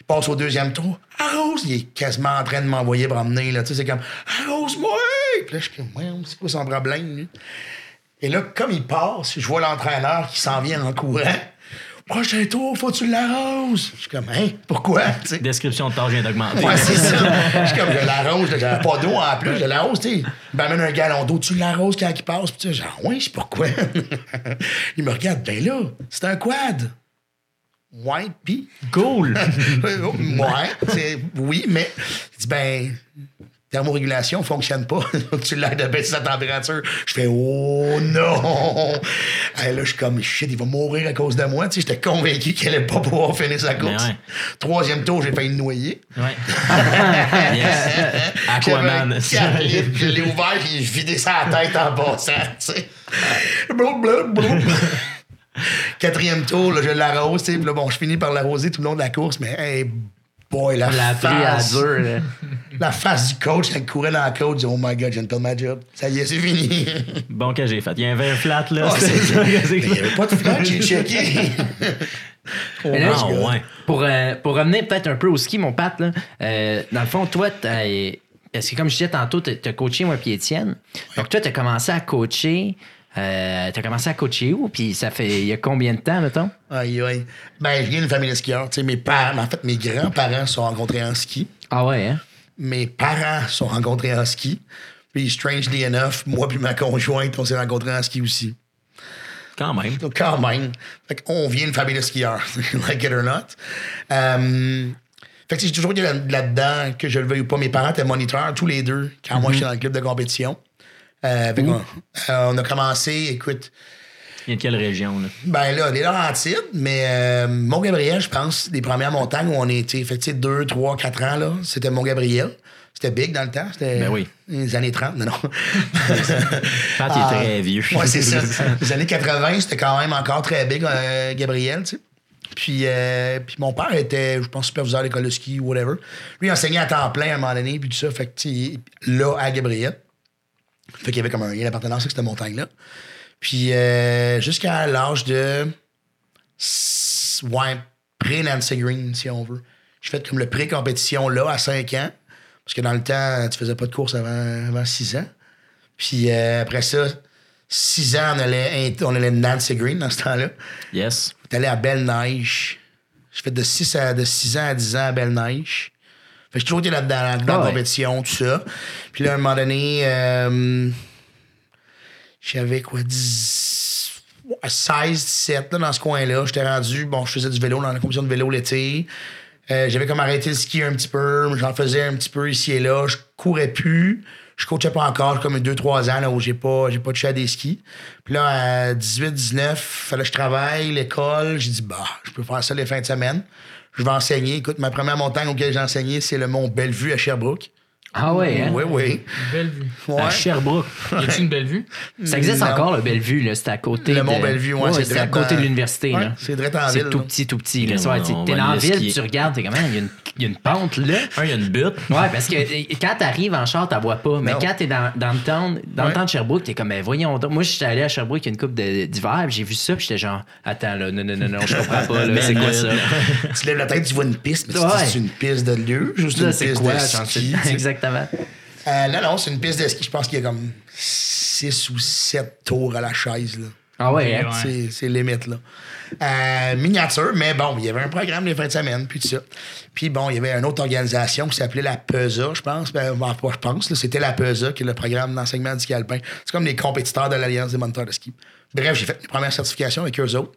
Il passe au deuxième tour. Arrose! Il est quasiment en train de m'envoyer promener, là. Tu sais, c'est comme Arrose-moi! Puis là, je suis comme c'est quoi son problème, lui? Et là, comme il passe, je vois l'entraîneur qui s'en vient en courant. Prochain tour, faut que tu l'arroses. Je suis comme, hein, pourquoi? Sais? Description de tâche vient d'augmenter. Ouais, c'est ça. Je suis comme, je l'arrose, j'avais pas d'eau en plus, je l'arrose, tu sais. Il m'amène un gallon d'eau, tu l'arroses quand il passe, puis tu sais, genre, ouais, c'est pourquoi? il me regarde, ben là, c'est un quad. Ouais, pis. Cool! ouais, c'est- oui, mais, il dit, ben, thermorégulation fonctionne pas. tu l'aides à baisser sa température. Je fais, oh non! Hey, là, je suis comme, shit, il va mourir à cause de moi. Tu sais, j'étais convaincu qu'il allait pas pouvoir finir sa course. ouais. Troisième tour, j'ai failli le noyer. Ouais. yes. Aquaman. Je l'ai ouvert et j'ai vidé sa tête en passant, tu sais. Quatrième tour, là, je l'arrose, bon, je finis par l'arroser tout le long de la course, mais hey, boy, la à face. dur. La face du coach, il courait dans la coach, dit, oh my god, je viens de perdre ma job. Ça y est, c'est fini. Bon que j'ai fait? Il y avait un flat, là. C'est ça. Mais Il n'y avait pas de flash, j'ai checké. Là, Ah, je- ouais. pour, euh, pour revenir peut-être un peu au ski, mon Pat, là, euh, dans le fond, toi, parce que comme je disais tantôt, tu as coaché moi puis Étienne. Donc toi, tu as commencé à coacher. Euh, tu as commencé à coacher où? Puis ça fait il y a combien de temps, mettons? Aïe, aïe. Ben, je viens d'une famille de skieurs. Tu sais, mes parents, en fait, mes grands-parents se sont rencontrés en ski. Ah ouais, hein? mes parents se sont rencontrés en ski. Puis, strangely enough, moi puis ma conjointe, on s'est rencontrés en ski aussi. Quand même. Donc, quand même. Fait qu'on vient d'une famille de skieurs, like it or not. Euh, fait que j'ai toujours été là- là-dedans, que je le veuille ou pas. Mes parents étaient moniteurs, tous les deux, quand moi j'étais dans le club de compétition. Euh, euh, on a commencé, écoute, Il y a de quelle région, là? ben là, les Laurentides, mais euh, Mont-Gabriel, je pense, les premières montagnes où on était, fait 2, 3, 4 ans, là, c'était Mont-Gabriel. C'était big dans le temps. C'était Ben oui. les années 30, non, non. Pat, il est très vieux. Ouais, c'est ça. Les années 80, c'était quand même encore très big, euh, Gabriel, tu sais. Puis, euh, puis mon père était, je pense, superviseur à l'école de ski ou whatever. Lui, il enseignait à temps plein à un moment donné, puis tout ça. Fait que, tu sais, là, à Gabriel. Fait qu'il y avait comme un lien d'appartenance avec cette montagne-là. Puis, euh, jusqu'à l'âge de. Ouais, pré-Nancy Green, si on veut. J'ai fait comme le pré-compétition là, à 5 ans. Parce que dans le temps, tu faisais pas de course avant, avant 6 ans. Puis euh, après ça, 6 ans, on allait, on allait Nancy Green dans ce temps-là. Yes. On est allé à Belle-Neige. J'ai fait de 6, à, de 6 ans à 10 ans à Belle-Neige. Fait que j'ai toujours été là-dedans, dans, dans Ah la ouais. compétition, tout ça. Puis là, à un moment donné, euh, j'avais quoi, 10, ouais, 16, 17, là, dans ce coin-là. J'étais rendu, bon, je faisais du vélo dans la compétition de vélo l'été. Euh, j'avais comme arrêté le ski un petit peu, j'en faisais un petit peu ici et là. Je courais plus. Je coachais pas encore, comme 2-3 ans là, où j'ai pas, j'ai pas touché à des skis. Puis là, à 18-19, fallait que je travaille, l'école. J'ai dit, bah, je peux faire ça les fins de semaine. Je vais enseigner. Écoute, ma première montagne auquel j'ai enseigné, c'est le mont Bellevue à Sherbrooke. Ah ouais, hein? Oui, oui. Belle vue. Ouais. À Sherbrooke. Y a-tu une belle vue? Ça existe Non. encore, le Bellevue, là. C'est à côté. Le de... Mont Bellevue, ouais, c'est c'est à côté dans- de l'université, Ouais, là. c'est direct en C'est tout petit, tout petit. là. Ouais, t'es- dans la ville, tu regardes, t'es comme, il y, a une- il y a une pente, là. Un, il y a une butte. Ouais, parce que quand t'arrives en char, t'en vois pas. Mais Non. quand t'es dans, dans le town, dans le Ouais. temps de Sherbrooke, t'es comme, ben voyons donc. Moi, j'étais allé à Sherbrooke il y a une couple de- d'hiver, puis j'ai vu ça, puis j'étais genre, attends, là, non, non, non, non, je comprends pas, là, c'est quoi ça? Tu lèves la tête, tu vois une piste, mais Ouais. c'est une piste de lieu, juste une piste quoi? de ski. sais? Exactement. Euh, non, non, c'est une piste de ski. Je pense qu'il y a comme 6 ou 7 tours à la chaise. Là. Ah ouais, hein? Ouais. C'est, c'est limite, là. Euh, miniature, mais bon, il y avait un programme les fins de semaine, puis tout ça. Puis bon, il y avait une autre organisation qui s'appelait la PESA, je pense. Ben, pas je pense, là, c'était la PESA, qui est le programme d'enseignement du ski alpin. C'est comme les compétiteurs de l'Alliance des moniteurs de ski. Bref, j'ai fait mes premières certifications avec eux autres,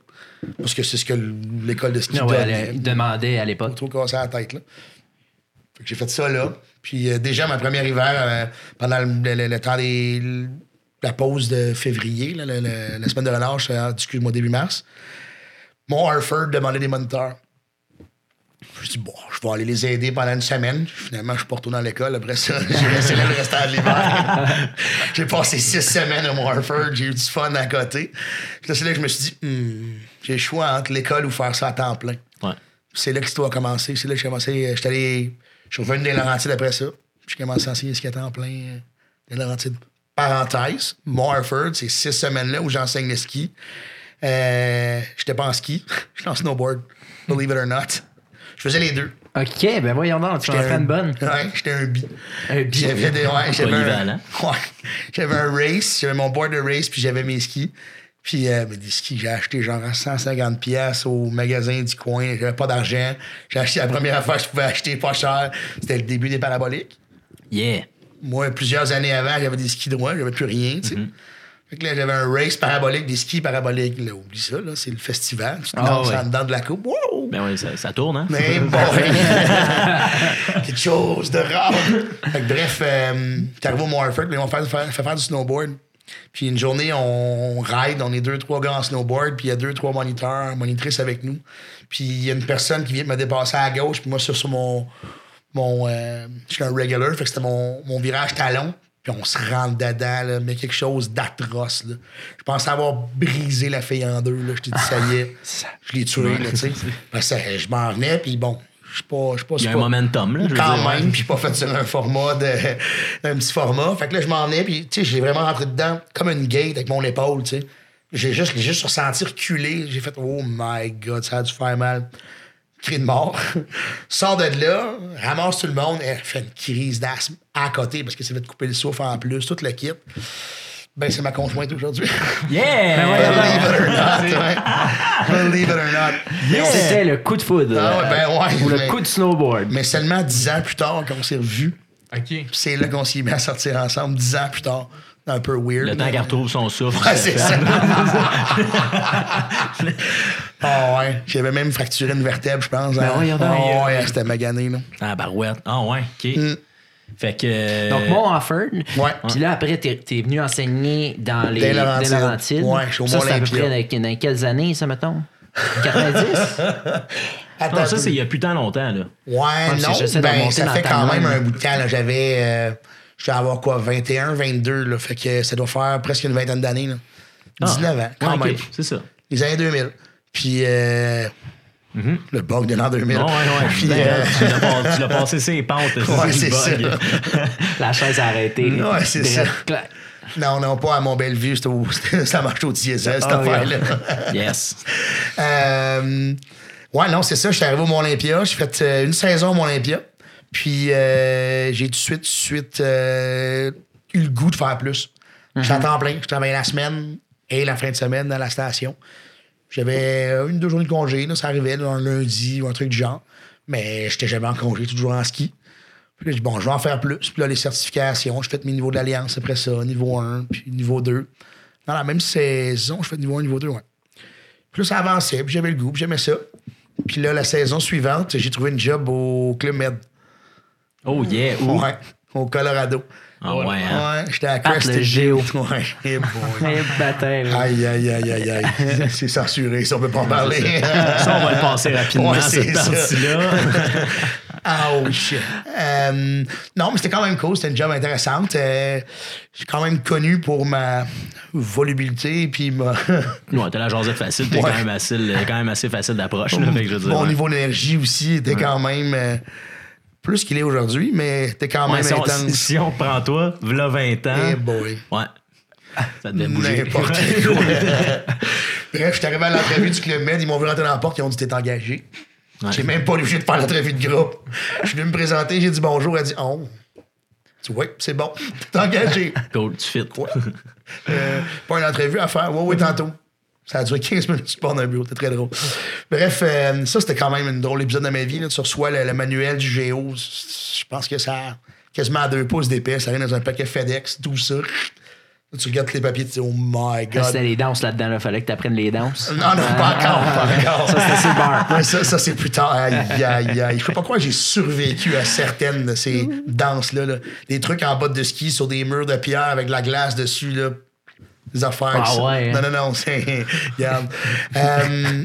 parce que c'est ce que l'école de ski ouais, elle, demandait à l'époque. trop cassé la tête, là. Fait que j'ai fait ça là. Puis euh, déjà, ma première hiver, euh, pendant le, le- le temps des. la pause de février, là, le- la semaine de relâche, euh, excuse-moi, début mars, mon Harford demandait des moniteurs. Je dis, bon, je vais aller les aider pendant une semaine. Finalement, je suis pas retourné à l'école. Après ça, j'ai resté là le restant de l'hiver. j'ai passé six semaines à mon Harford. J'ai eu du fun à côté. Puis là, c'est là que je me suis dit, Hmm, j'ai le choix entre l'école ou faire ça à temps plein. Ouais. C'est là que l'histoire a commencé. C'est là que j'ai commencé. euh, J'étais allé. Je suis revenu des Laurentides après ça. J'ai commencé à enseigner ski à temps plein euh, des Laurentides. Parenthèse, mon Harford, c'est six semaines-là où j'enseigne le ski. Euh, J'étais pas en ski, j'étais en snowboard, believe it or not. Je faisais les deux. OK, ben voyons donc, tu en un- une bonne. Ouais, j'étais un bi. Un bi. J'avais des, ouais, j'avais un, Polyvalent. ouais, j'avais un race, j'avais mon board de race, puis j'avais mes skis. Puis euh, mais des skis, j'ai acheté genre à 150 pièces au magasin du coin. J'avais pas d'argent. J'ai acheté la première affaire que je pouvais acheter pas cher. C'était le début des paraboliques. Yeah. Moi, plusieurs années avant, j'avais des skis droits, j'avais plus rien, tu sais. Mm-hmm. Fait que là, j'avais un race parabolique, des skis paraboliques. Là, oublie ça, là, c'est le festival. Tu te Ah lances ouais. en dedans de la coupe. Wow! Ben oui, ça, ça tourne, hein? Mais bon, quelque chose de rare. Fait que bref, euh, t'es arrivé au Mont on fait faire, fait faire du snowboard. Puis une journée, on ride, on est deux, trois gars en snowboard, puis il y a deux, trois moniteurs, monitrices avec nous. Puis il y a une personne qui vient de me dépasser à gauche, puis moi, sur, sur mon. mon euh, je suis un regular, fait que c'était mon, mon virage talon. Puis on se rentre dedans, là, mais quelque chose d'atroce. Je pensais avoir brisé la fille en deux. Là. Je t'ai dit, ça y est, je l'ai tué, là, tu sais. Parce que je m'en venais, puis bon, je suis pas. Il y a un momentum, là. je veux quand dire, même, puis pas fait sur un format de un petit format. Fait que là, je m'en venais, puis tu sais, j'ai vraiment rentré dedans comme une gate avec mon épaule, tu sais. J'ai juste, juste ressenti reculer. J'ai fait Oh my god, ça a dû faire mal. Cri de mort. Sors de là, ramasse tout le monde, et fait une crise d'asthme à côté parce que ça va te couper le souffle en plus, tout le kit. Ben, c'est ma conjointe aujourd'hui. Yeah! Believe it or not. Believe it or not. C'était le coup de foudre. Ah ouais, ben ouais, Ou le mais- coup de snowboard. Mais seulement dix ans plus tard qu'on s'est revus. OK. Puis c'est là qu'on s'y met à sortir ensemble, dix ans plus tard. Un peu weird. Le temps mais- qu'elle retrouve son souffle. Ouais, c'est ça. Ah ouais. J'avais même fracturé une vertèbre, je pense. Ben hein. Ah ouais, c'était magané, là. Ah, barouette. Ah, ouais, OK. Mm. Fait que. euh, Donc, mon Offord. Ouais. Puis là, après, t'es es venu enseigner dans les Des Laurentides. des Laurentides. Ouais, je suis au Ça, c'est à peu près dans, dans quelles années, ça, mettons? 90? Attends, Non, ça, c'est il y a plus tant longtemps, là. Ouais, que non. Ben, ça fait quand même un bout de temps. là. J'avais. euh, je vais avoir quoi, 21, 22, là. Fait que ça doit faire presque une vingtaine d'années, là. 19 ans, quand Ah. Ouais. C'est ça. Les années 2000. Puis, euh, le bug de l'an 2000. Ouais, ouais, ouais. Puis, Ben, euh, tu l'as passé ses pentes. Ouais, c'est bug. La chaise a arrêté. Ouais, c'est ça. Clac. Non, non, pas à Mont-Bellevue, ça marche au diesel, cette Ah, affaire-là. Yes. Euh, ouais, non, c'est ça. Je suis arrivé au Mont-Olympia. J'ai fait euh, une saison au Mont-Olympia. Puis euh, j'ai tout de suite, tout de suite euh, eu le goût de faire plus. J'étais à temps plein. Je travaillais la semaine et la fin de semaine dans la station. J'avais euh, une, deux journées de congé. Là, ça arrivait là, un lundi ou un truc du genre. Mais j'étais jamais en congé, toujours en ski. Puis là, j'ai dit, bon, je vais en faire plus. Puis là, les certifications, je fais mes niveaux de l'Alliance après ça, niveau 1, puis niveau 2. Dans la même saison, je fais niveau 1, niveau 2, ouais. Puis là, ça avançait, puis j'avais le goût, puis j'aimais ça. Puis là, la saison suivante, j'ai trouvé une job au Club Med. Oh yeah. Ouais, au Colorado. Ah ouais. hein? Ouais, j'étais à Pat, Crested le géo. Ouais. Aïe, aïe, aïe, aïe, aïe. C'est censuré, ça, on peut pas en parler. Ça, on va le passer rapidement, Ouais, c'est cette ça. partie-là. Oh shit. Euh, non, mais c'était quand même cool. C'était une job intéressante. Euh, j'ai quand même connu pour ma volubilité puis ma, Ouais, t'as la jasette facile, t'es Ouais. quand, même assez, quand même assez facile d'approche. là, fait que je veux dire, mon ouais. niveau d'énergie aussi était quand même euh, plus qu'il est aujourd'hui, mais c'était quand Ouais, même si, on, intense. si- si on prend toi, v'là 20 ans. Eh boy. Ouais. Ça devait bouger. N'importe quoi. Bref, je suis arrivé à l'entrevue du Club Med, ils m'ont vu rentrer dans la porte, ils ont dit T'es engagé. Ouais. J'ai même pas obligé de faire l'entrevue de groupe. Je suis venu me présenter, j'ai dit bonjour, elle a dit Oh. Dis, Oui, c'est bon, t'es engagé. Cool, tu fit. Ouais. Euh, pas une entrevue à faire. Oui, oui, tantôt. Ça a duré 15 minutes, tu pars d'un bureau. C'était très drôle. Bref, euh, ça, c'était quand même un drôle épisode de ma vie. Là. Tu reçois le, le manuel du Géo. Je pense que ça a quasiment à deux pouces d'épais. Ça arrive dans un paquet FedEx, tout ça. Là, tu regardes les papiers, tu dis, oh my Ah, God. C'était les danses là-dedans, il fallait que tu apprennes les danses. Non, non, pas encore, pas encore. Ça, le bar. Ouais, ça, ça c'est plus tard. Aïe, aïe, aïe. Je sais pas pourquoi j'ai survécu à certaines de ces danses-là. là. Des trucs en bottes de ski sur des murs de pierre avec de la glace dessus. Là. Des affaires. Ah ouais, hein? Non, non, non. c'est- Regarde. Euh,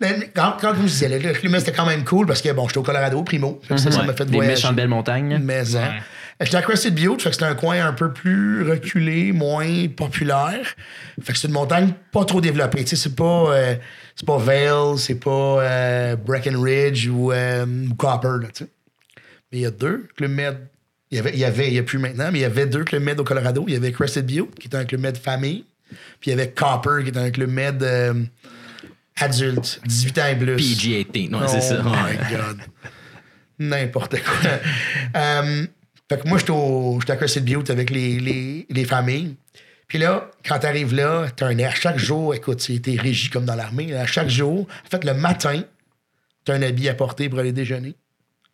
quand, quand je vous disais, le, le climat, c'était quand même cool parce que, bon, j'étais au Colorado, primo. Fait que ça, ça m'a fait Des voyager. méchantes belles montagnes. là. Mais, hein. Ouais. J'étais à Crested Butte, fait que c'était un coin un peu plus reculé, moins populaire. Fait que c'est une montagne pas trop développée. Tu sais, c'est pas, euh, c'est pas Vale, c'est pas euh, Breckenridge ou, euh, Copper, là, tu sais. Mais il y a deux Club Med. Il y avait, il y avait, il y a plus maintenant, mais il y avait deux Club Med au Colorado. Il y avait Crested Butte, qui était un Club Med famille. Puis il y avait Copper, qui était un Club Med euh, adulte, 18 ans et plus. PG-18, ouais, c'est Oh ça. my ouais. God. N'importe quoi. Euh, fait que moi, j'étais à Crested Butte avec les, les, les familles. Puis là, quand t'arrives là, t'as un air. Chaque jour, écoute, t'es régi comme dans l'armée. À chaque jour, en fait, le matin, t'as un habit à porter pour aller déjeuner.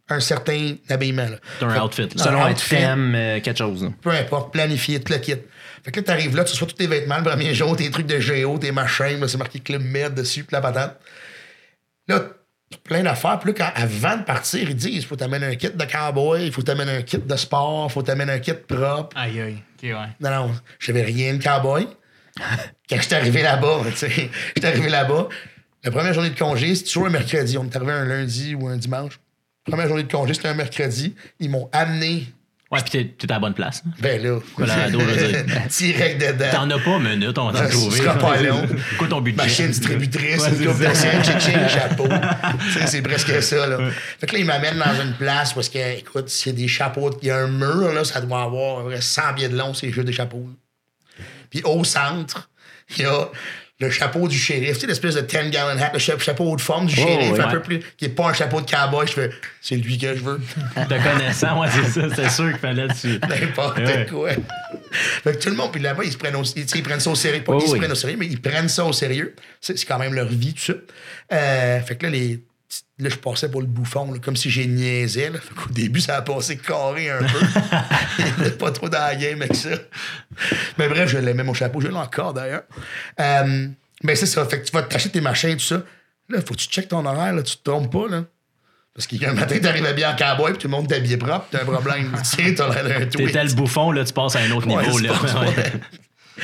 Un certain habillement. Là. T'as un Fait- outfit, là. Selon un thème, euh, quelque chose. là. Peu importe, planifié, tout le kit. Fait que là, t'arrives là, tu reçois tous tes vêtements le premier jour, tes trucs de géo, tes machins, là, c'est marqué Club Med dessus, puis la patate. Là, t'as plein d'affaires. Puis là, quand, avant de partir, ils disent il faut t'amener un kit de cowboy, il faut t'amener un kit de sport, il faut t'amener un kit propre. Aïe, aïe. Ok, ouais. Non, non, j'avais rien de cowboy. Quand j'étais arrivé là-bas, tu sais, j'étais arrivé là-bas, la première journée de congé, c'est toujours un mercredi. On est arrivé un lundi ou un dimanche. Première journée de congé, c'était un mercredi. Ils m'ont amené, Ouais, puis t'es- à la bonne place. hein. ben là, Colorado, je veux dire. direct dedans. T'en as pas une minute, on va t'en trouver. sera pas long. Quoi ton budget? Machine distributrice, une c'est coupe scène, tching chapeau. C'est presque ça, là. Fait que là, ils m'amènent dans une place parce que, écoute, a des chapeaux, il y a un mur, là, ça doit avoir à peu près 100 pieds de long, c'est juste des chapeaux. Puis au centre, il y a le chapeau du shérif, tu sais, l'espèce de 10 gallon hat, le cha- chapeau de forme du shérif, ouais. un peu plus, qui est pas un chapeau de cowboy. Je fais, c'est lui que je veux. Te connaissant, ouais, c'est ça. C'est sûr qu'il fallait dessus. N'importe Ouais. quoi. Fait que tout le monde, puis là-bas, ils se prennent au, ils, ils prennent ça au sérieux. Pas Oh qu'ils se prennent au sérieux, mais ils prennent ça au sérieux. C'est c'est quand même leur vie, tout ça. Euh, fait que là, les, là, je passais pour le bouffon, là, comme si j'ai niaisé. Là. Fait qu'au début, ça a passé carré un peu. Pas trop dans la game avec ça. Mais bref, je l'aimais mon chapeau. Je l'ai encore, d'ailleurs. Euh, mais c'est ça. Fait que tu vas t'acheter tes machins, tout ça. Là, faut que tu checkes ton horaire, là, tu te trompes pas, là. Parce qu'un matin, t'arrives habillé en cowboy, puis tout le monde t'habille propre, t'as un problème. tu sais, t'as l'air d'un tweet. T'étais le bouffon, là, tu passes à un autre Ouais, niveau. Là.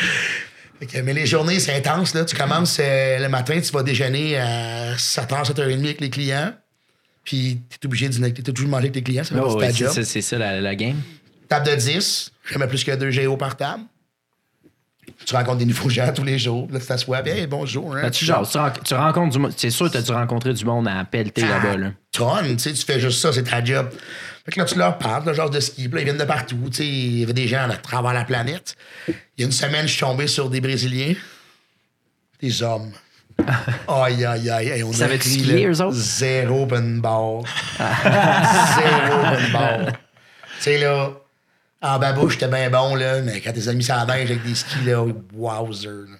mais les journées, c'est intense. Là. Tu commences euh, le matin, tu vas déjeuner à 7h, 7h30 avec les clients. Puis tu es obligé de dîner, toujours manger avec tes clients, fait Oh, c'est job. ça, c'est ça la, la game. Table de 10, jamais plus que deux géos par table. Tu rencontres des nouveaux gens tous les jours. Là, tu t'assois, hey, bonjour. Hein, Ben, tu, jases, tu, ren- tu rencontres du monde. C'est sûr que tu as dû rencontrer du monde à pelleter Ah, là-bas. Là. tonnes, tu sais, tu fais juste ça, c'est ta job. Fait que là, tu leur parles, le genre de ski, puis là, ils viennent de partout, tu sais, il y avait des gens à travers la planète. Il y a une semaine, je suis tombé sur des Brésiliens, des hommes. Aïe, aïe, aïe, aïe, on a ri, skier, eux autres? Zéro open bar. Zéro open bar. Tu sais, là, en babouche, j'étais bien bon, là, mais quand tes amis ça neige avec des skis, là, wowzer. là.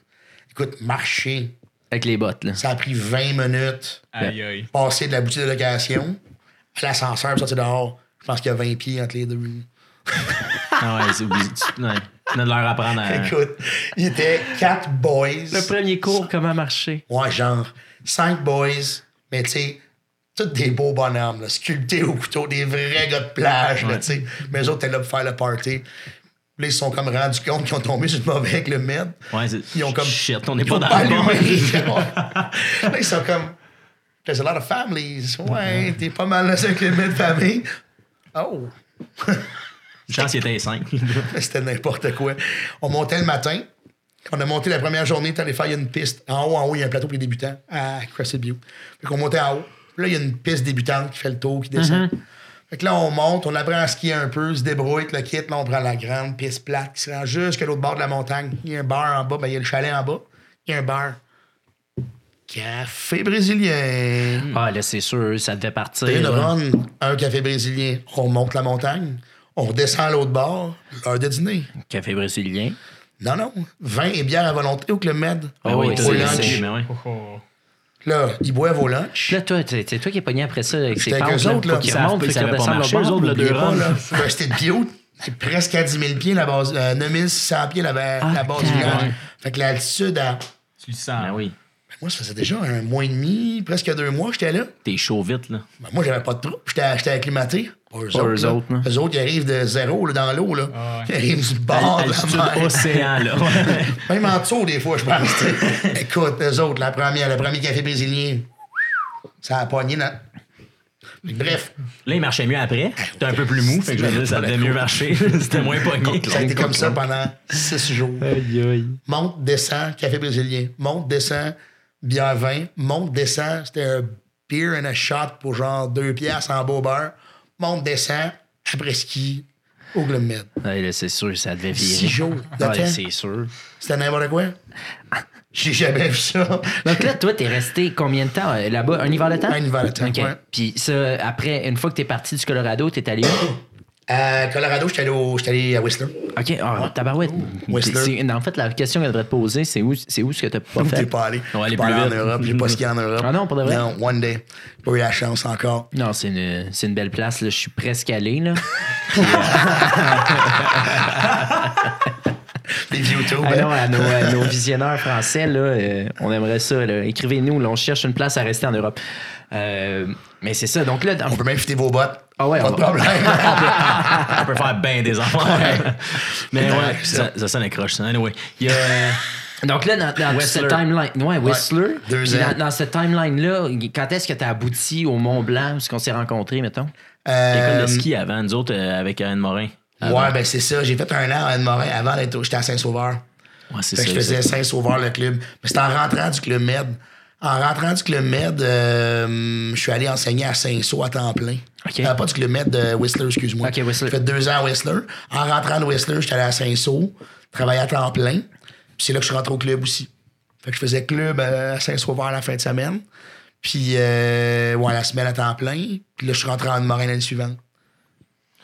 Écoute, marcher, Avec les bottes. Là. ça a pris 20 minutes Aïe, aïe. passer de la boutique de location à l'ascenseur, sortir dehors. Je pense qu'il y a 20 pieds entre les deux. Ah ouais, c'est obligé. tu- ouais. de leur apprendre à. Écoute, il était quatre boys. Le premier cours, comment marcher? Ouais, genre, cinq boys, mais tu sais, tous des beaux bonhommes, là, sculptés au couteau, des vrais gars de plage, là, tu sais. Mais eux autres étaient là pour faire le party. Là, ils se sont comme rendus compte qu'ils ont tombé sur le mauvais avec le med. Ouais, c'est- Ils ont comme. Shit, on n'est pas dans le bon. là, ils sont comme. There's a lot of families. Ouais, t'es pas mal là avec le med famille. Oh! Une chance, il était 5. C'était n'importe quoi. On montait le matin. Quand on a monté la première journée, t'allais faire il y a une piste. En haut, en haut, il y a un plateau pour les débutants à Crescent View. Fait qu'on montait en haut. Puis là, il y a une piste débutante qui fait le tour, qui descend. Fait que là, on monte, on apprend à skier un peu, se débrouille avec le kit. Là, on prend la grande piste plate qui se rend jusqu'à l'autre bord de la montagne. Il y a un bar en bas, ben, il y a le chalet en bas. Il y a un bar. Café brésilien. Ah, là, c'est sûr, ça devait partir. Une là. run, un café brésilien. On monte la montagne. On redescend à l'autre bord. L'heure de dîner. Café brésilien? Non, non. Vin et bière à volonté au Club Med. Ah oui, au c'est- lunch. mais ouais. Là, ils boivent au lunch. Là, toi, c'est toi qui es pogné après ça avec eux là, autres, là. savent remontent, qu'ils savaient pas marcher, eux autres, le deux C'était de. C'est presque à 10 000 pieds, la base, euh, 9600 pieds, la, Ah, la base du village. Fait que l'altitude, à... Tu le sens. Ben oui. Moi, ça faisait déjà un mois et demi, presque deux mois que j'étais là. T'es chaud vite, là. Ben, moi, j'avais pas de troupe. J'étais j'étais acclimaté. Pas eux Pas eux autres, non. Eux autres, ils arrivent de zéro là, dans l'eau. là. Ah ouais. Ils arrivent du bord de la mer. océan, là. Même en dessous, des fois, je pense. tu sais. Écoute, eux autres, la première, le premier café brésilien, ça a pogné dans... Bref, Là, il marchait mieux après. C'était un peu plus mou, fait que je veux dire, ça devait mieux marcher. C'était moins pogné. ça a été comme ça pendant six jours. Monte, descend, café brésilien. Monte, descend, bière vin. Monte, descend, c'était un beer and a shot pour genre deux piastres en beau beurre. Monte, descend, après ski, au Globe Med. Ouais, là, c'est sûr, ça devait virer. Six jours Ouais, c'est sûr. C'était n'importe quoi? J'ai jamais vu ça. Donc là, toi, t'es resté combien de temps euh, là-bas? Un hiver de temps? Un hiver de temps, OK. ouais. Puis ça, après, une fois que t'es parti du Colorado, t'es allé où? À Colorado, j'étais allé, au- j'étais allé à Whistler. OK, ah, tabarouette. Whistler. En fait, la question qu'elle devrait te poser, c'est où, c'est où ce que t'as pas fait? t'es pas allé? On va aller pas plus allé en vite. Europe. J'ai pas skié en Europe. Ah non, pour de vrai? Non, one day. J'ai pas eu la chance encore. Non, c'est une, c'est une belle place. Là. Je suis presque allé. Là. Des YouTube. Ah hein? non, à nos, à nos visionneurs français, là, euh, on aimerait ça. là. Écrivez-nous, là, on cherche une place à rester en Europe. Euh, mais c'est ça. Donc là, dans- On peut même fitter vos bottes. Ah ouais, pas on de problème. On peut faire bien des enfants. Mais ouais, ça, ça sonne accroche, ça. Anyway, il y a. donc là, dans, dans cette timeline, ouais, Whistler. ans. Dans, dans cette timeline-là, quand est-ce que tu as abouti au Mont Blanc, où est-ce qu'on s'est rencontrés, mettons? Euh, L'école de ski avant, nous autres, euh, avec Anne Morin. ouais, ben c'est ça. J'ai fait un an à Anne-Morin avant d'être. au- J'étais à Saint-Sauveur. Ouais, c'est ça. que je faisais. Saint-Sauveur, le club. Mais c'était en rentrant du club Med. En rentrant du club Med, euh, je suis allé enseigner à Saint-Saul à temps plein. OK. Euh, pas du club Med de Whistler, excuse-moi. Whistler. J'ai fait deux ans à Whistler. En rentrant de Whistler, j'étais allé à Saint-Saul, travailler à temps plein. Puis c'est là que je suis rentré au club aussi. Fait que je faisais club euh, à Saint-Sauveur la fin de semaine. Puis, euh, ouais, la semaine à temps plein. Puis là, je suis rentré en Morin l'année suivante.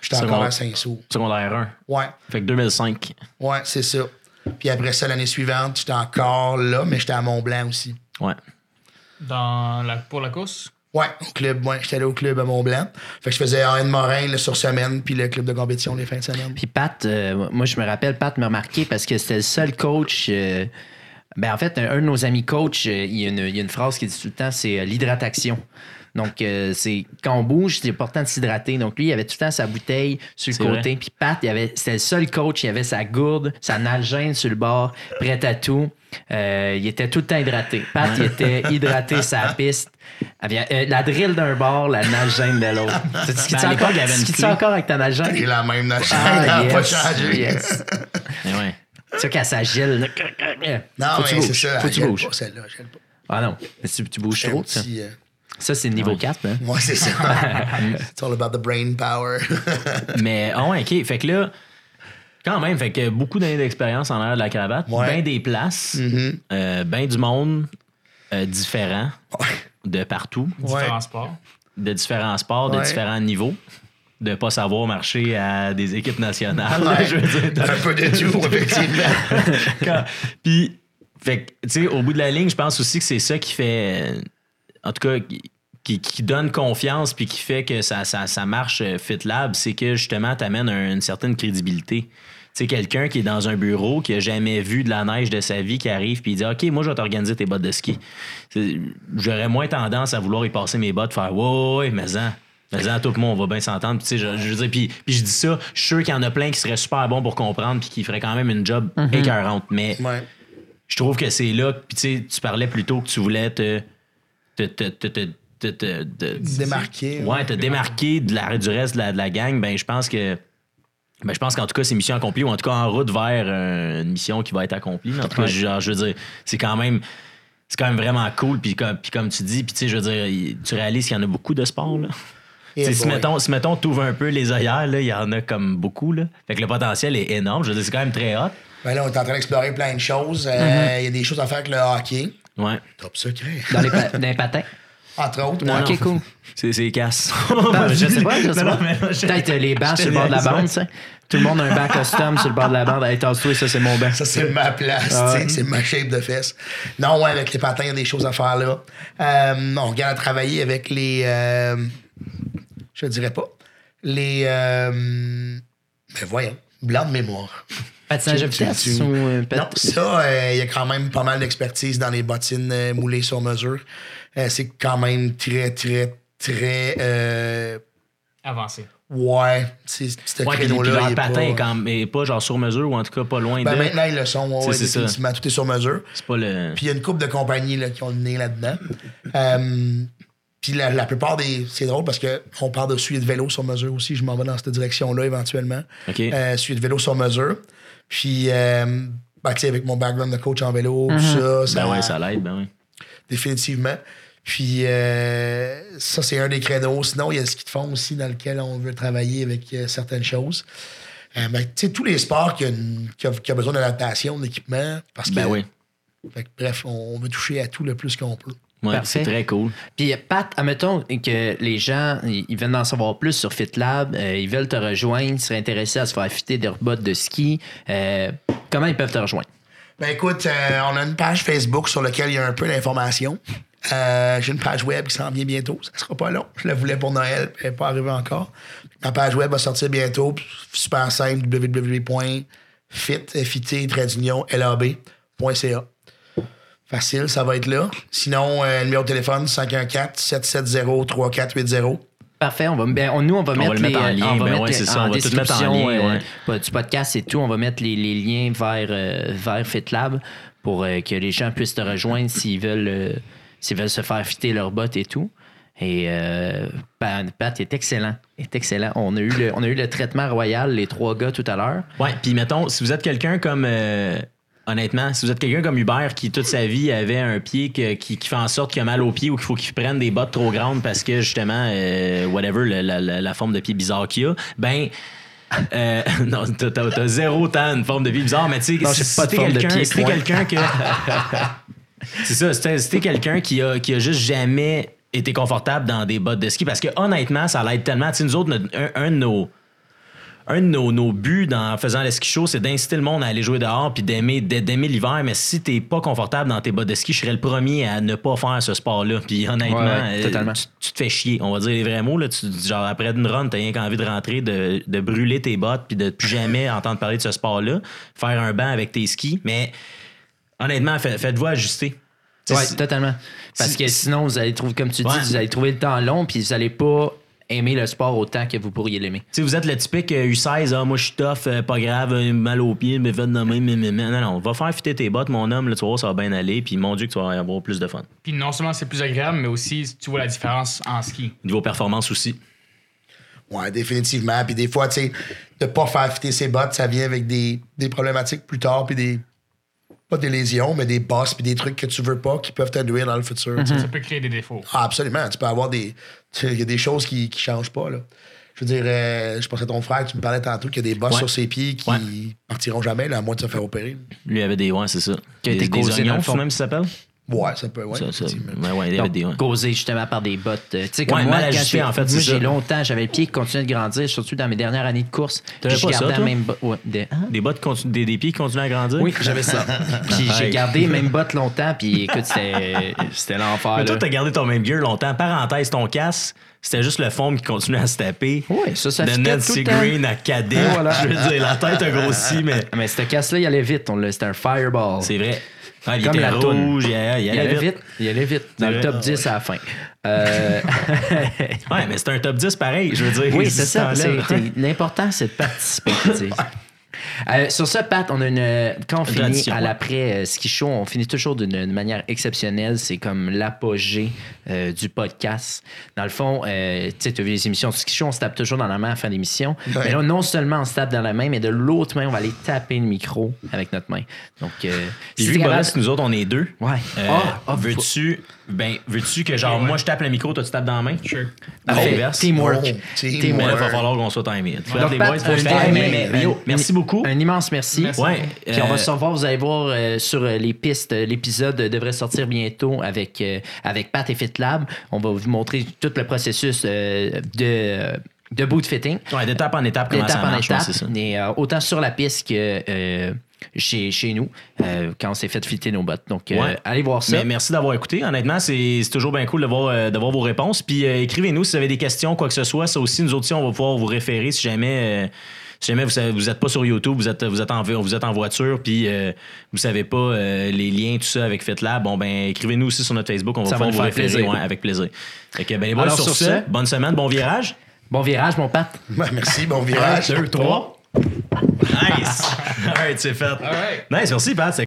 J'étais encore à Saint-Saul. Secondaire 1. Ouais. Fait que 2005. Ouais, c'est ça. Puis après ça, l'année suivante, j'étais encore là, mais j'étais à Mont-Blanc aussi. Ouais. Dans la, pour la course? Ouais, au club, ouais. J'étais allé au club à Mont-Blanc. Fait que je faisais Anne Morin là, sur semaine, puis le club de compétition les fins de semaine. Puis Pat, euh, moi je me rappelle, Pat m'a marqué parce que c'était le seul coach. euh, ben en fait, un, un de nos amis coach, euh, il y, a une, il y a une phrase qui dit tout le temps, c'est euh, l'hydratation. Donc, euh, c'est quand on bouge, c'est important de s'hydrater. Donc, lui, il avait tout le temps sa bouteille sur le C'est côté. vrai. Puis Pat, il avait, c'était le seul coach, il avait sa gourde, sa nalgène sur le bord, prêt à tout. Euh, il était tout le temps hydraté. Pat, il était hydraté sa piste. Avait, euh, la drill d'un bord, la nalgène de l'autre. Tu Ben, skies à l'époque, encore, tu encore avec ta nalgène? J'ai la même. Ah, n'a pas yes, changé. yes. Mais ouais. Tu sais, quand ça gèle. là, Non, faut mais c'est ça. Faut que tu bouges. pas, celle-là. pas. Ah non, mais tu, tu bouges trop. Petit, euh, ça c'est le niveau 4. Hein? Ouais, c'est ça. It's all about the brain power. Mais, ah ouais, OK. Fait que là, quand même, fait que beaucoup d'années d'expérience en arrière de la cravate, Ouais. bien des places, Mm-hmm. euh, bien du monde euh, différent de partout, Différents sports. de différents sports, de Ouais. différents niveaux, de pas savoir marcher à des équipes nationales. Ouais. je veux dire, Un peu de tout, effectivement. Puis, fait que, tu sais, au bout de la ligne, je pense aussi que c'est ça qui fait, euh, en tout cas, qui- qui, donne confiance puis qui fait que ça, ça, ça marche euh, FitLab, c'est que justement, tu amènes une certaine crédibilité. sais, quelqu'un qui est dans un bureau, qui a jamais vu de la neige de sa vie, qui arrive puis il dit OK, moi, je vais t'organiser tes bottes de ski. J'aurais moins tendance à vouloir y passer mes bottes, faire Ouais, ouais, ouais, mais en. Mais en, tout le monde, on va bien s'entendre. Puis, tu sais, je, je veux dire, puis, puis je dis ça, je suis sûr qu'il y en a plein qui seraient super bons pour comprendre puis qui feraient quand même une job écœurante. Mais Ouais. je trouve que c'est là. Puis, tu sais, tu parlais plus tôt que tu voulais te. Te, te, te, te- te- te- te- Démarquer. Ouais, te démarquer de la, du reste de la, de la gang, ben je pense que. Ben, je pense qu'en tout cas, c'est mission accomplie ou en tout cas en route vers euh, une mission qui va être accomplie. En tout cas, genre, je veux dire, c'est quand même. C'est quand même vraiment cool. Puis comme, puis comme tu dis, puis tu sais, je veux dire, tu réalises qu'il y en a beaucoup de sports. Là. Si, mettons, si mettons, tu ouvres un peu les œillères, là, il y en a comme beaucoup. Là. Fait que le potentiel est énorme. Je veux dire, c'est quand même très hot. Ben là, on est en train d'explorer plein de choses. Euh, Mm-hmm. Il y a des choses à faire avec le hockey. Ouais. Top secret. Dans les, pa- dans les patins. Entre autres. Non, ouais. Ok, cool. C'est, c'est casse. Non, je sais pas, je sais Non, pas. Peut-être euh, les bancs sur le bord de la bande, tu sais. Tout le monde a un banc custom sur le bord de la bande. Hey, tasse-toi, ça, c'est mon banc. Ça, c'est ma place, Ah tu sais, ouais. c'est ma shape de fesses. Non, ouais, avec les patins, il y a des choses à faire là. Euh, on regarde à travailler avec les. euh, je ne dirais pas. Les. Euh, ben voyons, blanc de mémoire. Patinage à Tu- tu- vitesse tu- ou euh, pat- Non, ça, euh, il y a quand même pas mal d'expertise dans les bottines euh, moulées sur mesure. Euh, c'est quand même très, très, très. euh, Avancé. ouais, c'est ce Ouais, créneau-là. est patin pas- est, quand même- pas genre sur mesure ou en tout cas pas loin Ben, de. maintenant, ils le sont. ouais, C'est- ouais, c'est ça. définitivement, tout est sur mesure. C'est pas le. Puis il y a une couple de compagnies là, qui ont le nez là-dedans. Euh, puis la, la plupart des. C'est drôle parce qu'on parle de suivi de vélo sur mesure aussi. Je m'en vais dans cette direction-là éventuellement. OK. Euh, suivi de vélo sur mesure. Puis, euh, ben, tu sais, avec mon background de coach en vélo, tout ça, ça, ben ouais, ça l'aide, ben oui. définitivement. Puis euh, ça, c'est un des créneaux. Sinon, il y a ski de fond aussi dans lequel on veut travailler avec euh, certaines choses. Ben, tu sais, tous les sports qui, une- qui a, qui a besoin d'adaptation, d'équipement. Parce que, Ben oui. fait que, bref, on, on veut toucher à tout le plus qu'on peut. Ouais, c'est très cool. Puis, Pat, admettons que les gens, ils viennent d'en savoir plus sur FitLab, euh, ils veulent te rejoindre, ils seraient intéressés à se faire fitter des bottes de ski. euh, comment ils peuvent te rejoindre? Ben écoute, euh, on a une page Facebook sur laquelle il y a un peu d'informations. Euh, J'ai une page web qui s'en vient bientôt. Ça sera pas long. Je la voulais pour Noël, elle n'est pas arrivée encore. Ma page web va sortir bientôt. Super simple, www.fit.lab.ca. Facile, ça va être là. Sinon, euh, numéro de téléphone 514-770-3480. Parfait, on va, ben, on- nous, on va On mettre, va le mettre les, en lien, on va ben mettre ouais, c'est ça, en on va tout mettre en description lien, euh, du podcast et tout, on va mettre les, les liens vers, euh, vers FitLab pour euh, que les gens puissent te rejoindre s'ils veulent, euh, s'ils veulent se faire fitter leurs bottes et tout. Et euh, Pat, Pat est excellent. Est excellent. On a, eu le, on a eu le traitement royal, les trois gars, tout à l'heure. Ouais, puis mettons, si vous êtes quelqu'un comme. euh, honnêtement, si vous êtes quelqu'un comme Hubert qui toute sa vie avait un pied que- qui, qui fait en sorte qu'il a mal au pied ou qu'il faut qu'il prenne des bottes trop grandes parce que justement, euh, whatever, la, la- la- la forme de pied bizarre qu'il a, ben. euh, non, t'as, zéro temps une forme de pied bizarre, mais tu sais, si, t'es quelqu'un, quelqu'un que. C'est ça, c'était quelqu'un qui a, qui a juste jamais été confortable dans des bottes de ski parce que honnêtement, ça l'aide tellement. Tu sais, nous autres, notre- un, un de nos. Un de nos, nos buts en faisant le ski show, c'est d'inciter le monde à aller jouer dehors puis d'aimer, d'a- d'aimer l'hiver. Mais si t'es pas confortable dans tes bottes de ski, je serais le premier à ne pas faire ce sport-là. Puis honnêtement, Ouais, ouais, euh, tu, tu te fais chier. On va dire les vrais mots. Là. Tu- genre, après une run, t'as rien qu'envie de rentrer, de, de brûler tes bottes puis de plus jamais entendre parler de ce sport-là. Faire un banc avec tes skis. Mais honnêtement, fait- faites-vous ajuster. Oui, totalement. Parce que sinon, vous allez trouver, comme tu dis, Ouais. vous allez trouver le temps long, puis vous allez pas aimer le sport autant que vous pourriez l'aimer. Sais, vous êtes le typique euh, U16, ah, moi je suis tough, euh, pas grave, euh, mal aux pieds, mais de même, mais, mais, mais. Non, non, va faire fitter tes bottes, mon homme, là, tu vas voir, ça va bien aller, puis mon Dieu, que tu vas avoir plus de fun. Puis non seulement c'est plus agréable, mais aussi tu vois la différence en ski. Niveau performance aussi. Ouais, définitivement. Puis des fois, tu sais, de pas faire fitter ses bottes, ça vient avec des, des problématiques plus tard, puis des. Pas des lésions, mais des bosses, puis des trucs que tu veux pas qui peuvent t'induire dans le futur. tu sais. Ça peut créer des défauts. Ah, absolument. Tu peux avoir des. Il y a des choses qui, qui changent pas, là. Je veux dire, euh, je pensais à ton frère, tu me parlais tantôt qu'il y a des bosses Ouais. sur ses pieds qui Ouais. partiront jamais, là, à moins de se faire opérer. Lui avait des, ouais, c'est ça. Qui a des, été des oignons, fond. même, ça s'appelle? Ouais, ça peut, ouais. Ça, ça, ouais, Donc, ouais. causé justement par des bottes. euh, Tu sais, comme Ouais, moi, mal quand ajusté, j'ai- en fait, moi, j'ai ça. longtemps, j'avais le pied qui continuait de grandir, surtout dans mes dernières années de course. Puis je pas ça, gardais toi? même bo- des- hein? Des bottes, continu- des, des pieds qui continuent à grandir? Oui, j'avais ça. Puis j'ai gardé les mêmes bottes longtemps, puis écoute, c'était c'était l'enfer. Mais toi, t'as gardé ton même gear longtemps. Parenthèse, ton casque, c'était juste le foam qui continuait à se taper. Ouais, ça, ça De Nancy. Green à cadet. Voilà. Je veux dire, la tête a grossi, mais Mais ce casse-là, il allait vite. On l'a- C'était un fireball. c'est vrai. Ah, il Comme était la rouge, il allait, il Il allait vite. vite. Il allait vite. Dans le top 10 à la fin. Euh, Ouais, mais c'est un top 10 pareil, je veux dire. oui, c'est ça. L'important, c'est de participer. Euh, sur ça, Pat, on a une. Quand on finit à ouais. l'après euh, show, on finit toujours d'une manière exceptionnelle. C'est comme l'apogée euh, du podcast. Dans le fond, euh, tu sais, tu as vu les émissions de show, on se tape toujours dans la main à la fin d'émission. Ouais. Mais là, non seulement on se tape dans la main, mais de l'autre main, on va aller taper le micro avec notre main. Donc, euh, Puis si vu Boris, nous autres, on est deux. Ouais. euh, Ah, ah, veux-tu ben, veux-tu que genre Ouais. moi je tape le micro, toi tu tapes dans la main? Sure. L'inverse. Teamwork. Oh, Mais teamwork. là, il va falloir qu'on soit timé. Un- merci beaucoup. Un immense merci. Merci. Ouais. Puis on va se revoir, vous allez voir euh, sur les pistes. L'épisode devrait sortir bientôt avec, euh, avec Pat et FitLab. On va vous montrer tout le processus euh, de, de boot fitting. Ouais, d'étape en étape, comment ça en marche, ouais, étape. c'est ça. Euh, autant sur la piste que euh, chez, chez nous, euh, quand on s'est fait fitter nos bottes. Donc, Ouais. allez voir ça. Mais merci d'avoir écouté. Honnêtement, c'est toujours bien cool de voir, de voir vos réponses. Puis écrivez-nous si vous avez des questions, quoi que ce soit. Ça aussi, nous autres, aussi, on va pouvoir vous référer si jamais. Si jamais vous savez- vous êtes pas sur YouTube, vous êtes, vous êtes, en, vous êtes en voiture, puis euh, vous savez pas euh, les liens, tout ça avec FitLab, bon, ben, écrivez-nous aussi sur notre Facebook, on va Ça pouvoir vous faire référer plaisir. ouais, avec plaisir. Fait que, ben, les boys, Alors, sur, sur ce, ce- bonne semaine, bon virage. Bon virage, mon Pat. Ouais, merci, bon virage. Un, deux, trois. Nice! All right, c'est fait. All right. Nice, merci, Pat. c'est